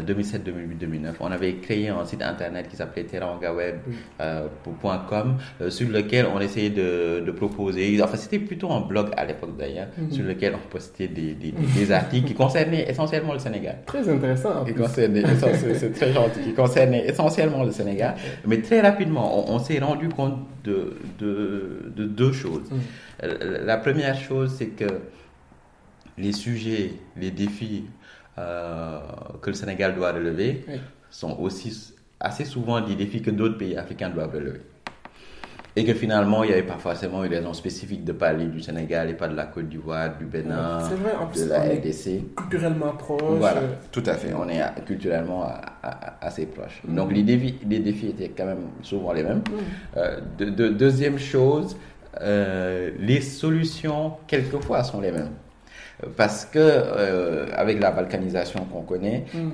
S2: 2007, 2008, 2009, on avait créé un site internet qui s'appelait terangaweb.com, euh, sur lequel on essayait de, de proposer, enfin, c'était plutôt un blog à l'époque d'ailleurs, mhm. sur lequel on postait des, des, articles qui concernaient essentiellement le Sénégal.
S1: Très intéressant. (laughs)
S2: c'est très gentil, qui concernaient essentiellement le Sénégal. Mais très rapidement, on, on s'est rendu compte de, de de, deux choses. Mm. Euh, la première chose, c'est que les sujets, les défis euh, que le Sénégal doit relever sont aussi assez souvent des défis que d'autres pays africains doivent relever. Et que finalement, il n'y avait pas forcément une raison spécifique de parler du Sénégal et pas de la Côte d'Ivoire, du Bénin, de la RDC.
S1: Culturellement proche.
S2: Voilà, tout à fait. On est culturellement assez proche. Mm. Donc les défis, les défis étaient quand même souvent les mêmes. Mm. Euh, de, deuxième chose, euh, les solutions quelquefois sont les mêmes. Parce que euh, avec la balkanisation qu'on connaît, mm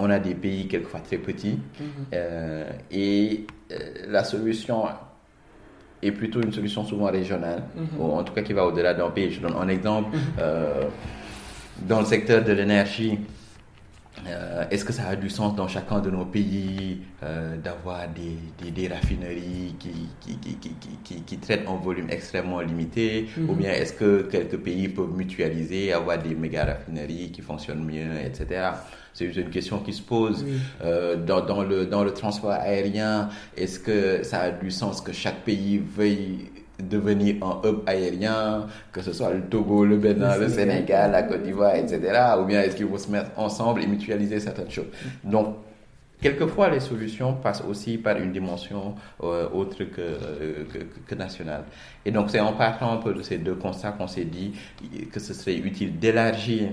S2: on a des pays quelquefois très petits mhm. euh, et euh, la solution est plutôt une solution souvent régionale, mhm. ou en tout cas qui va au-delà d'un pays. Je donne un exemple. Mhm. Euh, dans le secteur de l'énergie, est-ce que ça a du sens dans chacun de nos pays d'avoir des, des, raffineries qui, qui, qui, traitent en volume extrêmement limité Ou bien est-ce que quelques pays peuvent mutualiser, avoir des méga raffineries qui fonctionnent mieux, etc. C'est une question qui se pose. Euh, dans, dans, le, dans le transport aérien, est-ce que ça a du sens que chaque pays veuille devenir un hub aérien, que ce soit le Togo, le Bénin, le Sénégal, la Côte d'Ivoire, etc. Ou bien est-ce qu'il faut se mettre ensemble et mutualiser certaines choses? Donc, Quelquefois, les solutions passent aussi par une dimension euh, autre que, que, que, nationale. Et donc, c'est en partant un peu de ces deux constats qu'on s'est dit que ce serait utile d'élargir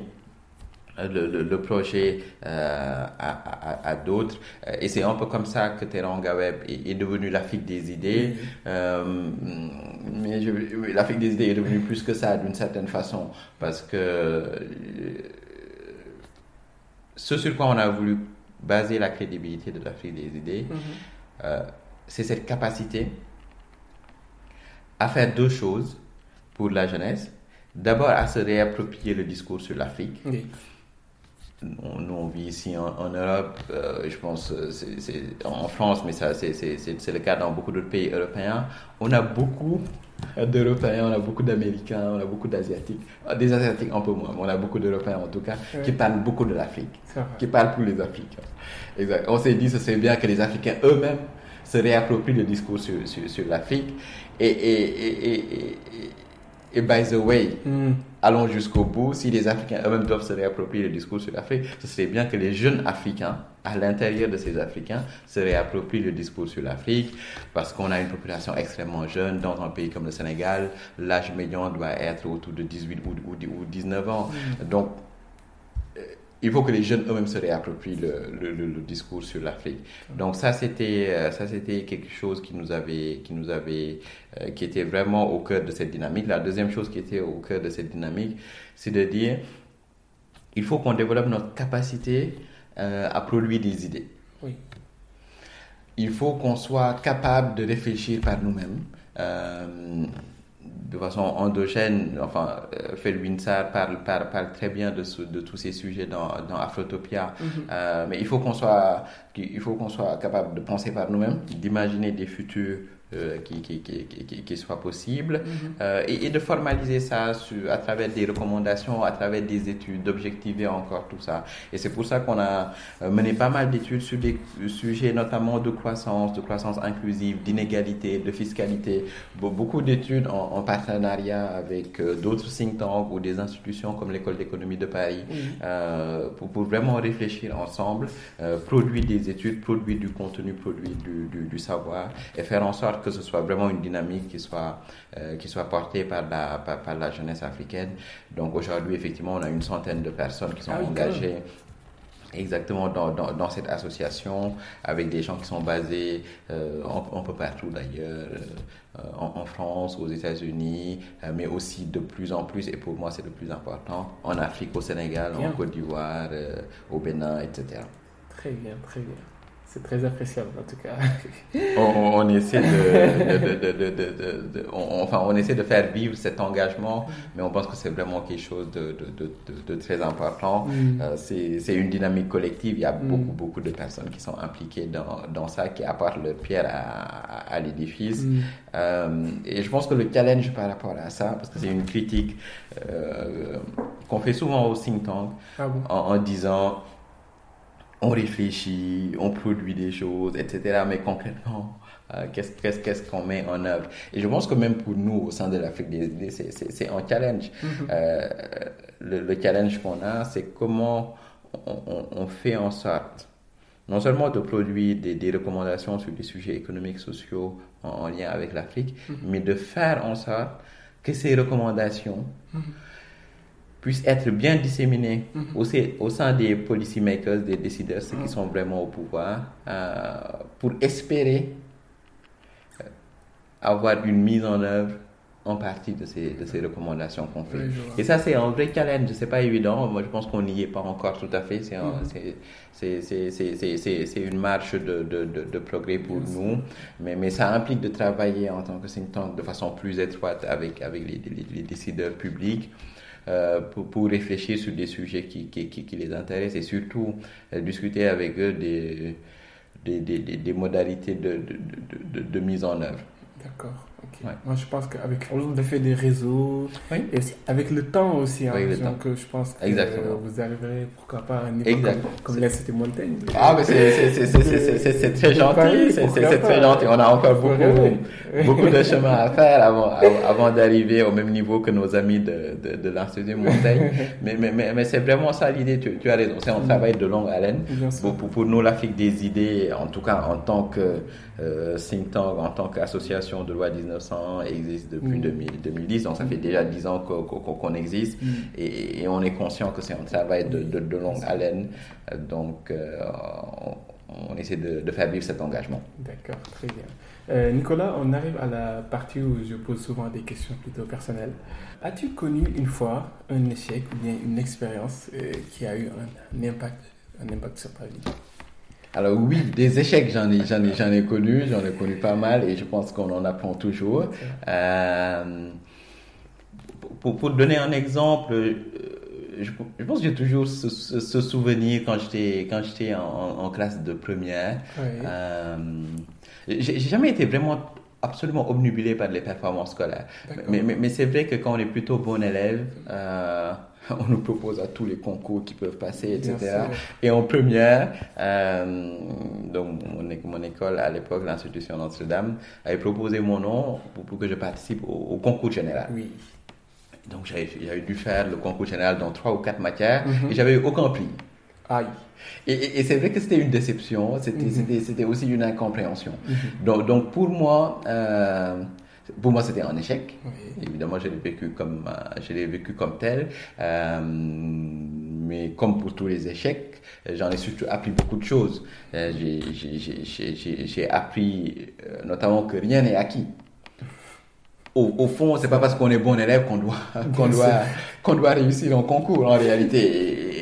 S2: le, le, projet euh, à, à, d'autres. Euh, et c'est un peu comme ça que Teranga Web est, devenu l'Afrique des idées. Euh, mais l'Afrique des idées est devenue plus que ça d'une certaine façon, parce que ce sur quoi on a voulu baser la crédibilité de l'Afrique des idées, mm-hmm. c'est cette capacité à faire deux choses pour la jeunesse. D'abord, à se réapproprier le discours sur l'Afrique on vit ici en, Europe, euh, je pense, euh, c'est en France, mais ça, c'est le cas dans beaucoup d'autres pays européens. On a beaucoup d'Européens, on a beaucoup d'Américains, on a beaucoup d'Asiatiques. Ah, des Asiatiques un peu moins, mais on a beaucoup d'Européens en tout cas, qui parlent beaucoup de l'Afrique, qui parlent pour les Africains. Exact. On s'est dit, ce serait bien que les Africains eux-mêmes se réapproprient le discours sur, sur, sur l'Afrique. Et, et, et, et, et, by the way, hmm allons jusqu'au bout. Si les Africains eux-mêmes doivent se réapproprier le discours sur l'Afrique, ce serait bien que les jeunes Africains, à l'intérieur de ces Africains, se réapproprient le discours sur l'Afrique, parce qu'on a une population extrêmement jeune dans un pays comme le Sénégal. L'âge médian doit être autour de 18 ou, ou 19 ans. Mm. Donc, il faut que les jeunes eux-mêmes se réapproprient le, le, le, discours sur l'Afrique. Donc ça c'était euh, ça c'était quelque chose qui nous avait qui nous avait euh, qui était vraiment au cœur de cette dynamique. La deuxième chose qui était au cœur de cette dynamique, c'est de dire il faut qu'on développe notre capacité euh, à produire des idées. Oui. Il faut qu'on soit capable de réfléchir par nous-mêmes de façon endogène, enfin, euh, Felwin parle, parle, parle, très bien de, de tous ces sujets dans, dans Afrotopia. Mm-hmm. euh, mais il faut qu'on soit, il faut qu'on soit capable de penser par nous-mêmes, d'imaginer des futurs euh, qui, qui, qui, qui, soit possible mhm. euh, et, et, de formaliser ça sur, à travers des recommandations, à travers des études, d'objectiver encore tout ça. Et c'est pour ça qu'on a euh, mené pas mal d'études sur des sujets notamment de croissance, de croissance inclusive, d'inégalité, de fiscalité. Beaucoup d'études en, en, partenariat avec d'autres think tanks ou des institutions comme l'École d'économie de Paris pour, pour, vraiment réfléchir ensemble, produire des études, produire du contenu, produire du, du, du savoir et faire en sorte que ce soit vraiment une dynamique qui soit, euh, qui soit portée par la, par, la jeunesse africaine. Donc aujourd'hui, effectivement, on a une centaine de personnes qui sont ah engagées exactement dans, dans, dans, cette association avec des gens qui sont basés euh, un, peu partout d'ailleurs, euh, en, France, aux États-Unis, mais aussi de plus en plus, et pour moi c'est le plus important, en Afrique, au Sénégal, en Côte d'Ivoire, au Bénin, etc.
S1: Très bien, très bien. C'est très appréciable en tout cas.
S2: on, essaie de, enfin, on essaie de faire vivre cet engagement, mais on pense que c'est vraiment quelque chose de, très important. Mm. Euh, c'est une dynamique collective. Il y a mm. beaucoup, beaucoup de personnes qui sont impliquées dans, dans ça, qui apportent leur pierre à, à, l'édifice. Mm. Euh, et je pense que le challenge par rapport à ça, parce que c'est une critique euh, qu'on fait souvent au think tank, ah en disant on réfléchit, on produit des choses, etc. Mais concrètement, euh, qu'est-ce qu'est-ce qu'on met en œuvre? Et je pense que même pour nous, au sein de l'Afrique des idées, c'est un challenge. Mm-hmm. euh, le, le, challenge qu'on a, c'est comment on, on, fait en sorte, non seulement de produire des, des, recommandations sur des sujets économiques, sociaux en, lien avec l'Afrique, mm-hmm. mais de faire en sorte que ces recommandations mm-hmm puissent être bien disséminés mhm. au, sein des policymakers, des décideurs, ceux qui mhm. sont vraiment au pouvoir, euh, pour espérer euh, avoir une mise en œuvre en partie de ces, de ces recommandations qu'on fait. et ça, c'est un vrai challenge, c'est pas évident. Moi, je pense qu'on n'y est pas encore tout à fait. C'est mm une marche de, de, de, progrès pour nous, mais, mais ça implique de travailler en tant que think tank de façon plus étroite avec, avec les, les décideurs publics. Euh, pour, réfléchir sur des sujets qui, les intéressent et surtout euh, discuter avec eux des, modalités de, de, mise en œuvre.
S1: D'accord. Moi, je pense qu'avec l'effet des réseaux, et avec le temps aussi, hein, je pense que vous arriverez, pourquoi pas, à un niveau comme, comme l'Institut Montaigne.
S2: Ah, mais c'est très gentil, c'est très gentil. On a encore beaucoup, beaucoup de (laughs) chemin à faire avant, avant d'arriver au même niveau que nos amis de, de, de l'Institut Montaigne. (laughs) mais mais, mais, mais c'est vraiment ça l'idée, tu, tu, as raison. C'est un mm. travail de longue haleine. Pour, pour, pour, nous, l'Afrique des idées, en tout cas en tant que euh, think tank, en tant qu'association de loi 1900, existe depuis 2010, mm. donc ça fait déjà 10 ans qu'on existe, mm. et, on est conscient que c'est un travail de, de, longue haleine, donc euh, on, essaie de, faire vivre cet engagement.
S1: D'accord, très bien. Euh, Nicolas, on arrive à la partie où je pose souvent des questions plutôt personnelles. As-tu connu une fois un échec ou bien une expérience qui a eu un, un, impact, un impact sur ta vie?
S2: Alors oui, des échecs, j'en ai, j'en ai, j'en ai connu, j'en ai connu pas mal et je pense qu'on en apprend toujours. Euh, pour, pour, donner un exemple, euh, je, je pense que j'ai toujours ce, ce, souvenir quand j'étais, quand j'étais en, en, classe de première. Euh, j'ai jamais été vraiment absolument obnubilé par les performances scolaires. Mais, mais, mais c'est vrai que quand on est plutôt bon élève, euh, (laughs) on nous propose à tous les concours qui peuvent passer, etc. Et en première, euh, donc mon, école à l'époque, l'institution Notre-Dame, avait proposé mon nom pour, que je participe au, concours général. Oui. Donc j'avais dû faire le concours général dans trois ou quatre matières et j'avais eu aucun prix.
S1: Aïe.
S2: Et, et, c'est vrai que c'était une déception, c'était c'était aussi une incompréhension. donc, donc, pour moi, euh, pour moi, c'était un échec. Évidemment, je l'ai vécu comme, euh, je l'ai vécu comme tel. Euh, mais comme pour tous les échecs, j'en ai surtout appris beaucoup de choses. Euh, j'ai appris notamment que rien n'est acquis. Au, au, fond, c'est pas parce qu'on est bon élève qu'on doit, (laughs) qu'on doit, qu'on doit réussir en concours en réalité.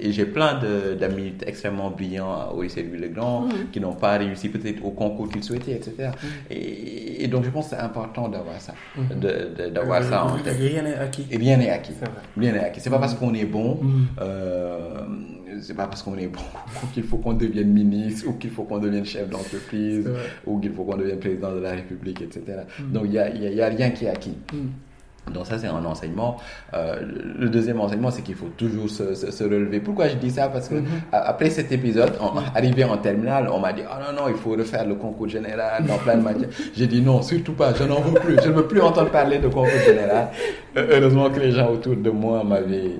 S2: Et, j'ai plein d'amis extrêmement brillants au lycée Louis le Grand mm. qui n'ont pas réussi peut-être au concours qu'ils souhaitaient, etc. Mm. Et, donc je pense que c'est important d'avoir ça, mm. d'avoir ça en tête.
S1: Rien n'est acquis.
S2: Et rien n'est acquis. Rien n'est acquis. C'est pas parce qu'on est bon. Euh, c'est pas parce qu'on est bon (laughs) qu'il faut qu'on devienne ministre ou qu'il faut qu'on devienne chef d'entreprise ou qu'il faut qu'on devienne président de la République, etc. Donc il n'y a, y a, rien qui est acquis. Donc ça, c'est un enseignement. Euh, le deuxième enseignement, c'est qu'il faut toujours se, se, relever. Pourquoi je dis ça? Parce que mhm. après cet épisode, arrivé en terminale, on m'a dit, ah non, non, il faut refaire le concours général dans plein de matières. J'ai dit non, surtout pas, je n'en veux plus. Je ne veux plus entendre parler de concours général. Euh, heureusement que les gens autour de moi m'avaient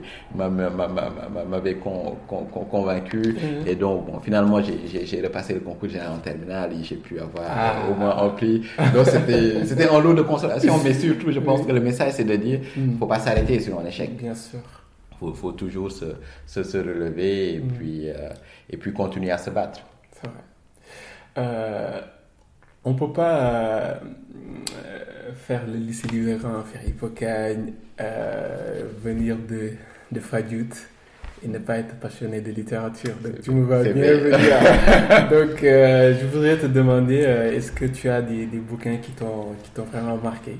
S2: convaincu. Mhm. Et donc, bon, finalement, j'ai repassé le concours général en terminale et j'ai pu avoir ah. au moins un prix. Donc c'était un lot de consolation, mais surtout, je pense que le message c'est de dire il ne faut pas s'arrêter sur un échec.
S1: Bien sûr.
S2: Il faut, toujours se, se, relever et, mm. puis, euh, et puis continuer à se battre.
S1: C'est vrai. Euh, on ne peut pas euh, faire le lycée Livérant, faire Hippocagne, venir de, de Fadiout et ne pas être passionné de littérature. Donc, tu me vas bien venir. (laughs) Donc, je voudrais te demander, est-ce que tu as des, des bouquins qui t'ont vraiment marqué?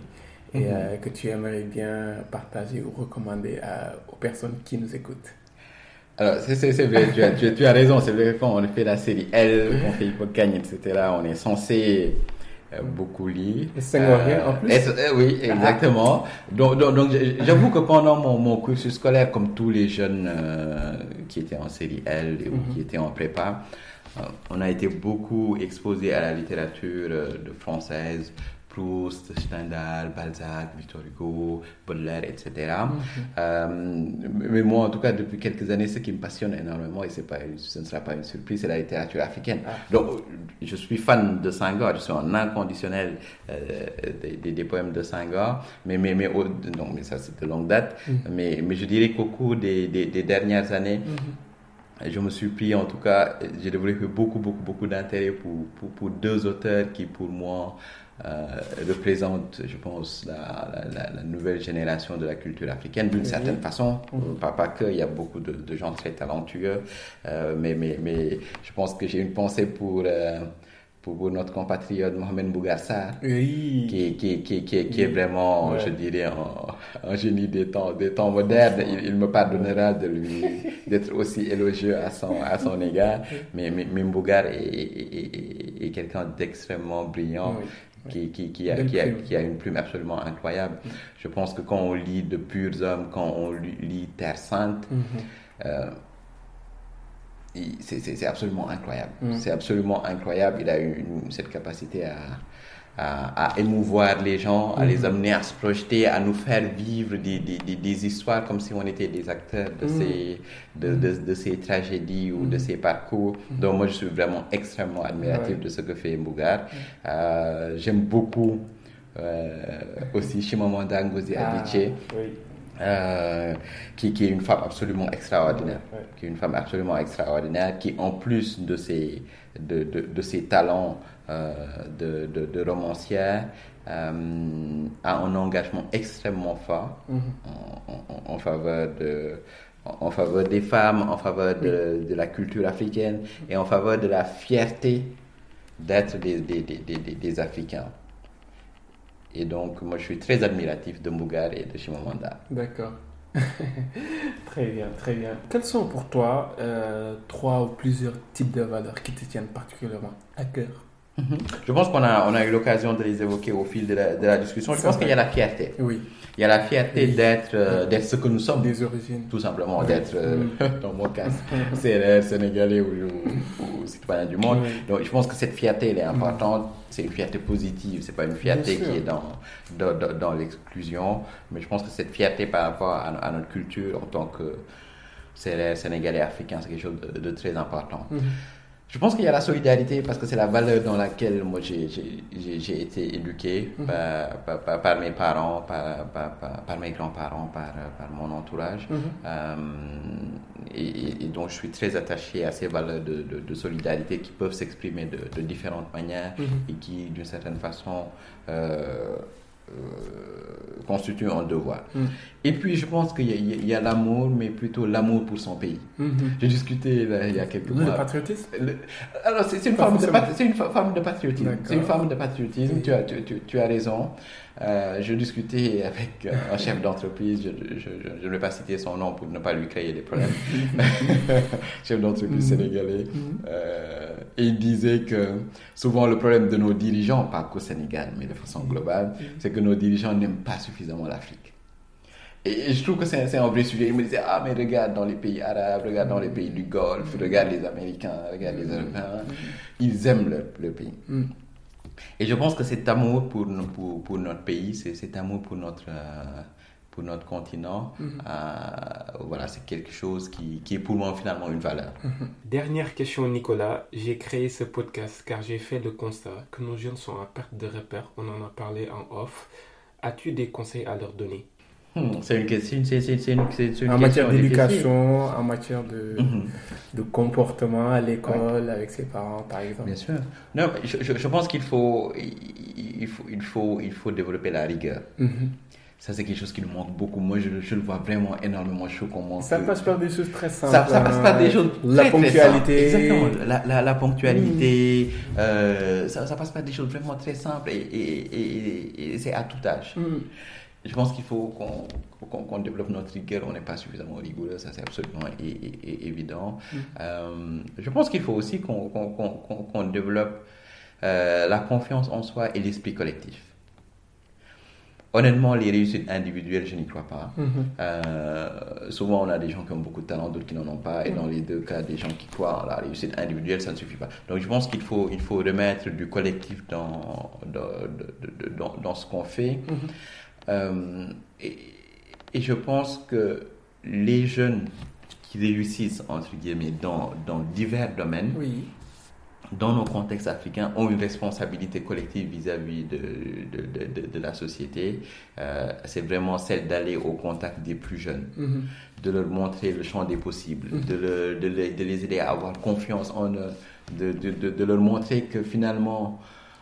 S1: Et mhm. euh, que tu aimerais bien partager ou recommander aux personnes qui nous écoutent
S2: alors, c'est vrai, tu as, tu, as, raison, c'est vrai quand on fait la série L, qu'on fait Hippocagne, etc., on est censé euh, beaucoup lire.
S1: C'est euh, en plus
S2: Oui, exactement. Donc, donc, donc j'avoue que pendant mon, mon, cursus scolaire, comme tous les jeunes qui étaient en série L ou mhm. qui étaient en prépa, on a été beaucoup exposés à la littérature de française, Proust, Stendhal, Balzac, Victor Hugo, Baudelaire, etc. Euh, mais moi, en tout cas, depuis quelques années, ce qui me passionne énormément, et pas, ce ne sera pas une surprise, c'est la littérature africaine. Ah. Donc, je suis fan de Senghor, je suis un inconditionnel euh, des, des, poèmes de Senghor, mais, mais, mais, non, mais ça, c'est de longue date. Mhm. Mais, mais je dirais qu'au cours des, des, dernières années, mhm. je me suis pris, en tout cas, j'ai développé beaucoup, beaucoup, beaucoup d'intérêt pour, pour, pour, deux auteurs qui, pour moi, représente, je pense, la, la, nouvelle génération de la culture africaine d'une certaine façon. Pas, pas que, il y a beaucoup de, de gens très talentueux, euh, mais, mais, mais je pense que j'ai une pensée pour, euh, pour, notre compatriote Mohamed Bougarsar, qui, qui, qui, qui, est vraiment, je dirais, un, génie des temps, des temps modernes. Il, me pardonnera de lui d'être aussi élogieux à son, à son égard, mais, mais, Mbougar est, est, est, quelqu'un d'extrêmement brillant qui, qui, qui, a, qui, a, qui, a, une plume absolument incroyable. Je pense que quand on lit De purs hommes, quand on lit Terre Sainte, mhm. euh, c'est absolument incroyable. C'est absolument incroyable. Il a eu cette capacité à, à, émouvoir les gens, à les mhm. amener à se projeter, à nous faire vivre des, des, des, histoires comme si on était des acteurs de, mhm. ces, de, de, de, ces tragédies ou de mhm. ces parcours. Donc moi, je suis vraiment extrêmement admiratif de ce que fait Mbougar. Euh, J'aime beaucoup euh, aussi Chimamanda Ngozi ah, Adichie. Euh, qui, qui, est une femme absolument extraordinaire, qui est une femme absolument extraordinaire, qui en plus de ses, de, de, de ses talents euh, de, de, romancière euh, a un engagement extrêmement fort mhm. en, faveur de en faveur des femmes, en faveur de, de, la culture africaine et en faveur de la fierté d'être des, des, des, des, Africains. Et donc, moi, je suis très admiratif de Mugar et de Chimamanda.
S1: D'accord. (laughs) très bien, très bien. Quels sont pour toi euh, trois ou plusieurs types de valeurs qui te tiennent particulièrement à cœur?
S2: Mhm. Je pense qu'on a, on a eu l'occasion de les évoquer au fil de la, de la discussion. Je pense qu'il y a la fierté.
S1: Oui.
S2: Il y a la fierté d'être euh, d'être ce que nous sommes.
S1: Des origines.
S2: Tout simplement, d'être, euh, (laughs) dans mon cas, (laughs) CNR, Sénégalais ou, ou, citoyen du monde. Donc, je pense que cette fierté, elle est importante. C'est une fierté positive. C'est pas une fierté qui est dans, dans, dans, l'exclusion. Mais je pense que cette fierté par rapport à, notre culture en tant que CNR, Sénégalais, Africain, c'est quelque chose de, très important. Mhm. Je pense qu'il y a la solidarité parce que c'est la valeur dans laquelle moi j'ai été éduqué mhm. par, par, mes parents, par, par mes grands-parents, par, mon entourage. Mhm. Euh, et, donc je suis très attaché à ces valeurs de, de, solidarité qui peuvent s'exprimer de, de, différentes manières mhm. et qui d'une certaine façon euh, euh, constitue un devoir. Et puis, je pense qu'il y a, l'amour, mais plutôt l'amour pour son pays. Mm-hmm. J'ai discuté il y a quelques mois.
S1: Le patriotisme
S2: Alors, c'est une, forme de, une forme de patriotisme. C'est une forme de patriotisme, tu, as, tu, tu, as raison. Euh, je discutais avec un (laughs) chef d'entreprise, je, ne vais pas citer son nom pour ne pas lui créer des problèmes, (laughs) chef d'entreprise mm-hmm. sénégalais, mm-hmm. euh, et il disait que souvent le problème de nos dirigeants, pas qu'au Sénégal, mais de façon globale, c'est que nos dirigeants n'aiment pas suffisamment l'Afrique. Et je trouve que c'est un vrai sujet. Il me disait, ah, mais regarde dans les pays arabes, regarde dans les pays du Golfe, regarde les Américains, regarde les Européens. Ils aiment leur, pays. Mm. Et je pense que cet amour pour, pour, pour notre pays, cet amour pour notre, euh, pour notre continent, mm-hmm. euh, voilà, c'est quelque chose qui, qui, est pour moi finalement une valeur.
S1: Mm-hmm. Dernière question, Nicolas. J'ai créé ce podcast car j'ai fait le constat que nos jeunes sont à perte de repères. On en a parlé en off. As-tu des conseils à leur donner?
S2: Hmm, c'est une question. C'est, une,
S1: en matière d'éducation, en matière de, mhm. de comportement à l'école, avec ses parents, par exemple.
S2: Bien sûr. Non, je, je, pense qu'il faut il, faut, il, faut, il faut développer la rigueur. Mhm. Ça, c'est quelque chose qui nous manque beaucoup. Moi, je, je le vois vraiment énormément chaud comment.
S1: Ça passe par des choses très simples.
S2: Ça, ça passe par des choses
S1: La
S2: très,
S1: ponctualité.
S2: Exactement. La, la, la ponctualité. Mm. Euh, ça, ça, passe par des choses vraiment très simples et, et, et, c'est à tout âge. Mm je pense qu'il faut qu'on développe notre rigueur. On n'est pas suffisamment rigoureux, ça c'est absolument évident. Mm. Euh, je pense qu'il faut aussi qu'on développe euh, la confiance en soi et l'esprit collectif. Honnêtement, les réussites individuelles, je n'y crois pas. Mm-hmm. Euh, souvent, on a des gens qui ont beaucoup de talent, d'autres qui n'en ont pas. Et mm. dans les deux cas, des gens qui croient en la réussite individuelle, ça ne suffit pas. Donc, je pense qu'il faut, il faut remettre du collectif dans, dans, dans, ce qu'on fait. Mm-hmm. Euh, et, je pense que les jeunes qui réussissent, entre guillemets, dans, dans divers domaines, dans nos contextes africains, ont une responsabilité collective vis-à-vis de, de, de, la société. Euh, c'est vraiment celle d'aller au contact des plus jeunes, mm-hmm. de leur montrer le champ des possibles, de, de, les aider à avoir confiance en eux, de, leur montrer que finalement,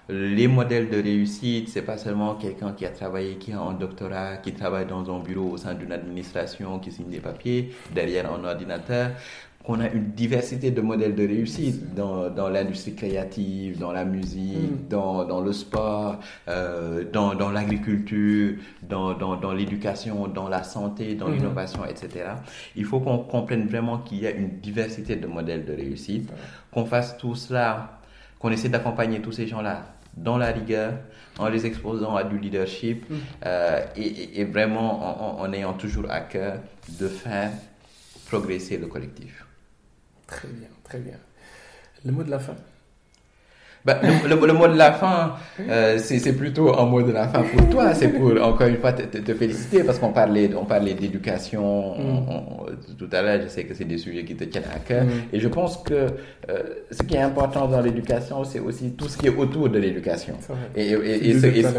S2: les modèles de réussite, c'est pas seulement quelqu'un qui a travaillé, qui a un doctorat, qui travaille dans un bureau au sein d'une administration, qui signe des papiers derrière un ordinateur. Qu'on a une diversité de modèles de réussite dans, dans l'industrie créative, dans la musique, mm. dans, dans, le sport, euh, dans, dans l'agriculture, dans, dans l'éducation, dans la santé, dans mm-hmm. l'innovation, etc. Il faut qu'on comprenne vraiment qu'il y a une diversité de modèles de réussite, qu'on fasse tout cela, qu'on essaie d'accompagner tous ces gens-là dans la rigueur, en les exposant à du leadership mm. euh, et, vraiment en, ayant toujours à cœur de faire progresser le collectif.
S1: Très bien, très bien. Le mot de la fin?
S2: Bah, le, mot de la fin, euh, c'est plutôt un mot de la fin pour toi. C'est pour, encore une fois, te, féliciter parce qu'on parlait, on parlait d'éducation mm. tout à l'heure. Je sais que c'est des sujets qui te tiennent à cœur. Mm. Et je pense que euh, ce qui est important dans l'éducation, c'est aussi tout ce qui est autour de l'éducation. Et,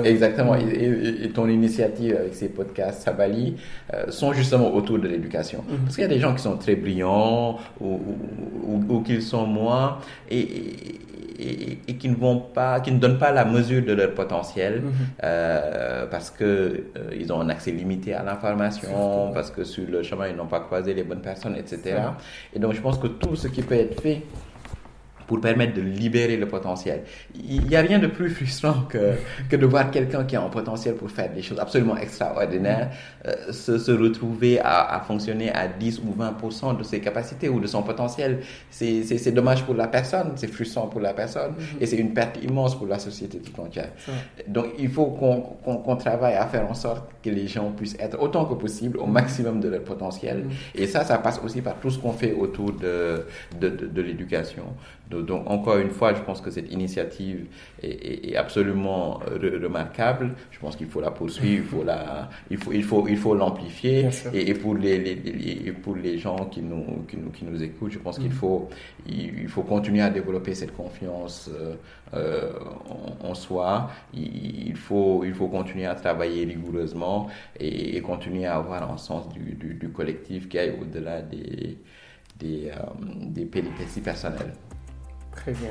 S2: exactement. Mm. Et, ton initiative avec ces podcasts Sabali euh, sont justement autour de l'éducation. Parce qu'il y a des gens qui sont très brillants ou, ou, ou, ou qu'ils sont moins. et qui ne vont pas, qui ne donnent pas la mesure de leur potentiel mhm. euh, parce que euh, ils ont un accès limité à l'information, parce que sur le chemin ils n'ont pas croisé les bonnes personnes, etc. Et donc je pense que tout ce qui peut être fait pour permettre de libérer le potentiel. Il n'y a rien de plus frustrant que, que de voir quelqu'un qui a un potentiel pour faire des choses absolument extraordinaires euh, se, se, retrouver à, à, fonctionner à 10 ou 20% de ses capacités ou de son potentiel. C'est dommage pour la personne, c'est frustrant pour la personne mm-hmm. et c'est une perte immense pour la société tout entière. Donc il faut qu'on travaille à faire en sorte que les gens puissent être autant que possible au maximum de leur potentiel. Mm-hmm. Et ça, ça passe aussi par tout ce qu'on fait autour de, de, de, de l'éducation. Donc, encore une fois, je pense que cette initiative est, est, absolument remarquable. Je pense qu'il faut la poursuivre, il faut la, il faut, il faut, il faut l'amplifier. Et, et, pour les, les, les, pour les gens qui nous, qui nous, qui nous écoutent, je pense qu'il mm. faut, il, faut continuer à développer cette confiance euh, euh en, soi. Il, faut, il faut continuer à travailler rigoureusement et, continuer à avoir un sens du, du, du collectif qui aille au-delà des, des, euh, des péripéties personnelles.
S1: Très bien.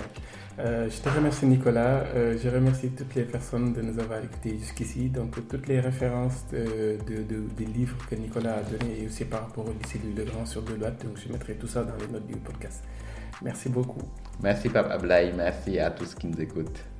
S1: Euh, je te remercie Nicolas. Euh, je remercie toutes les personnes de nous avoir écoutés jusqu'ici. Donc toutes les références de, de, de, des livres que Nicolas a donnés et aussi par rapport au lycée de Grand sur Deloitte. Donc je mettrai tout ça dans les notes du podcast. Merci beaucoup.
S2: Merci Pape Ablaï. Merci à tous qui nous écoutent.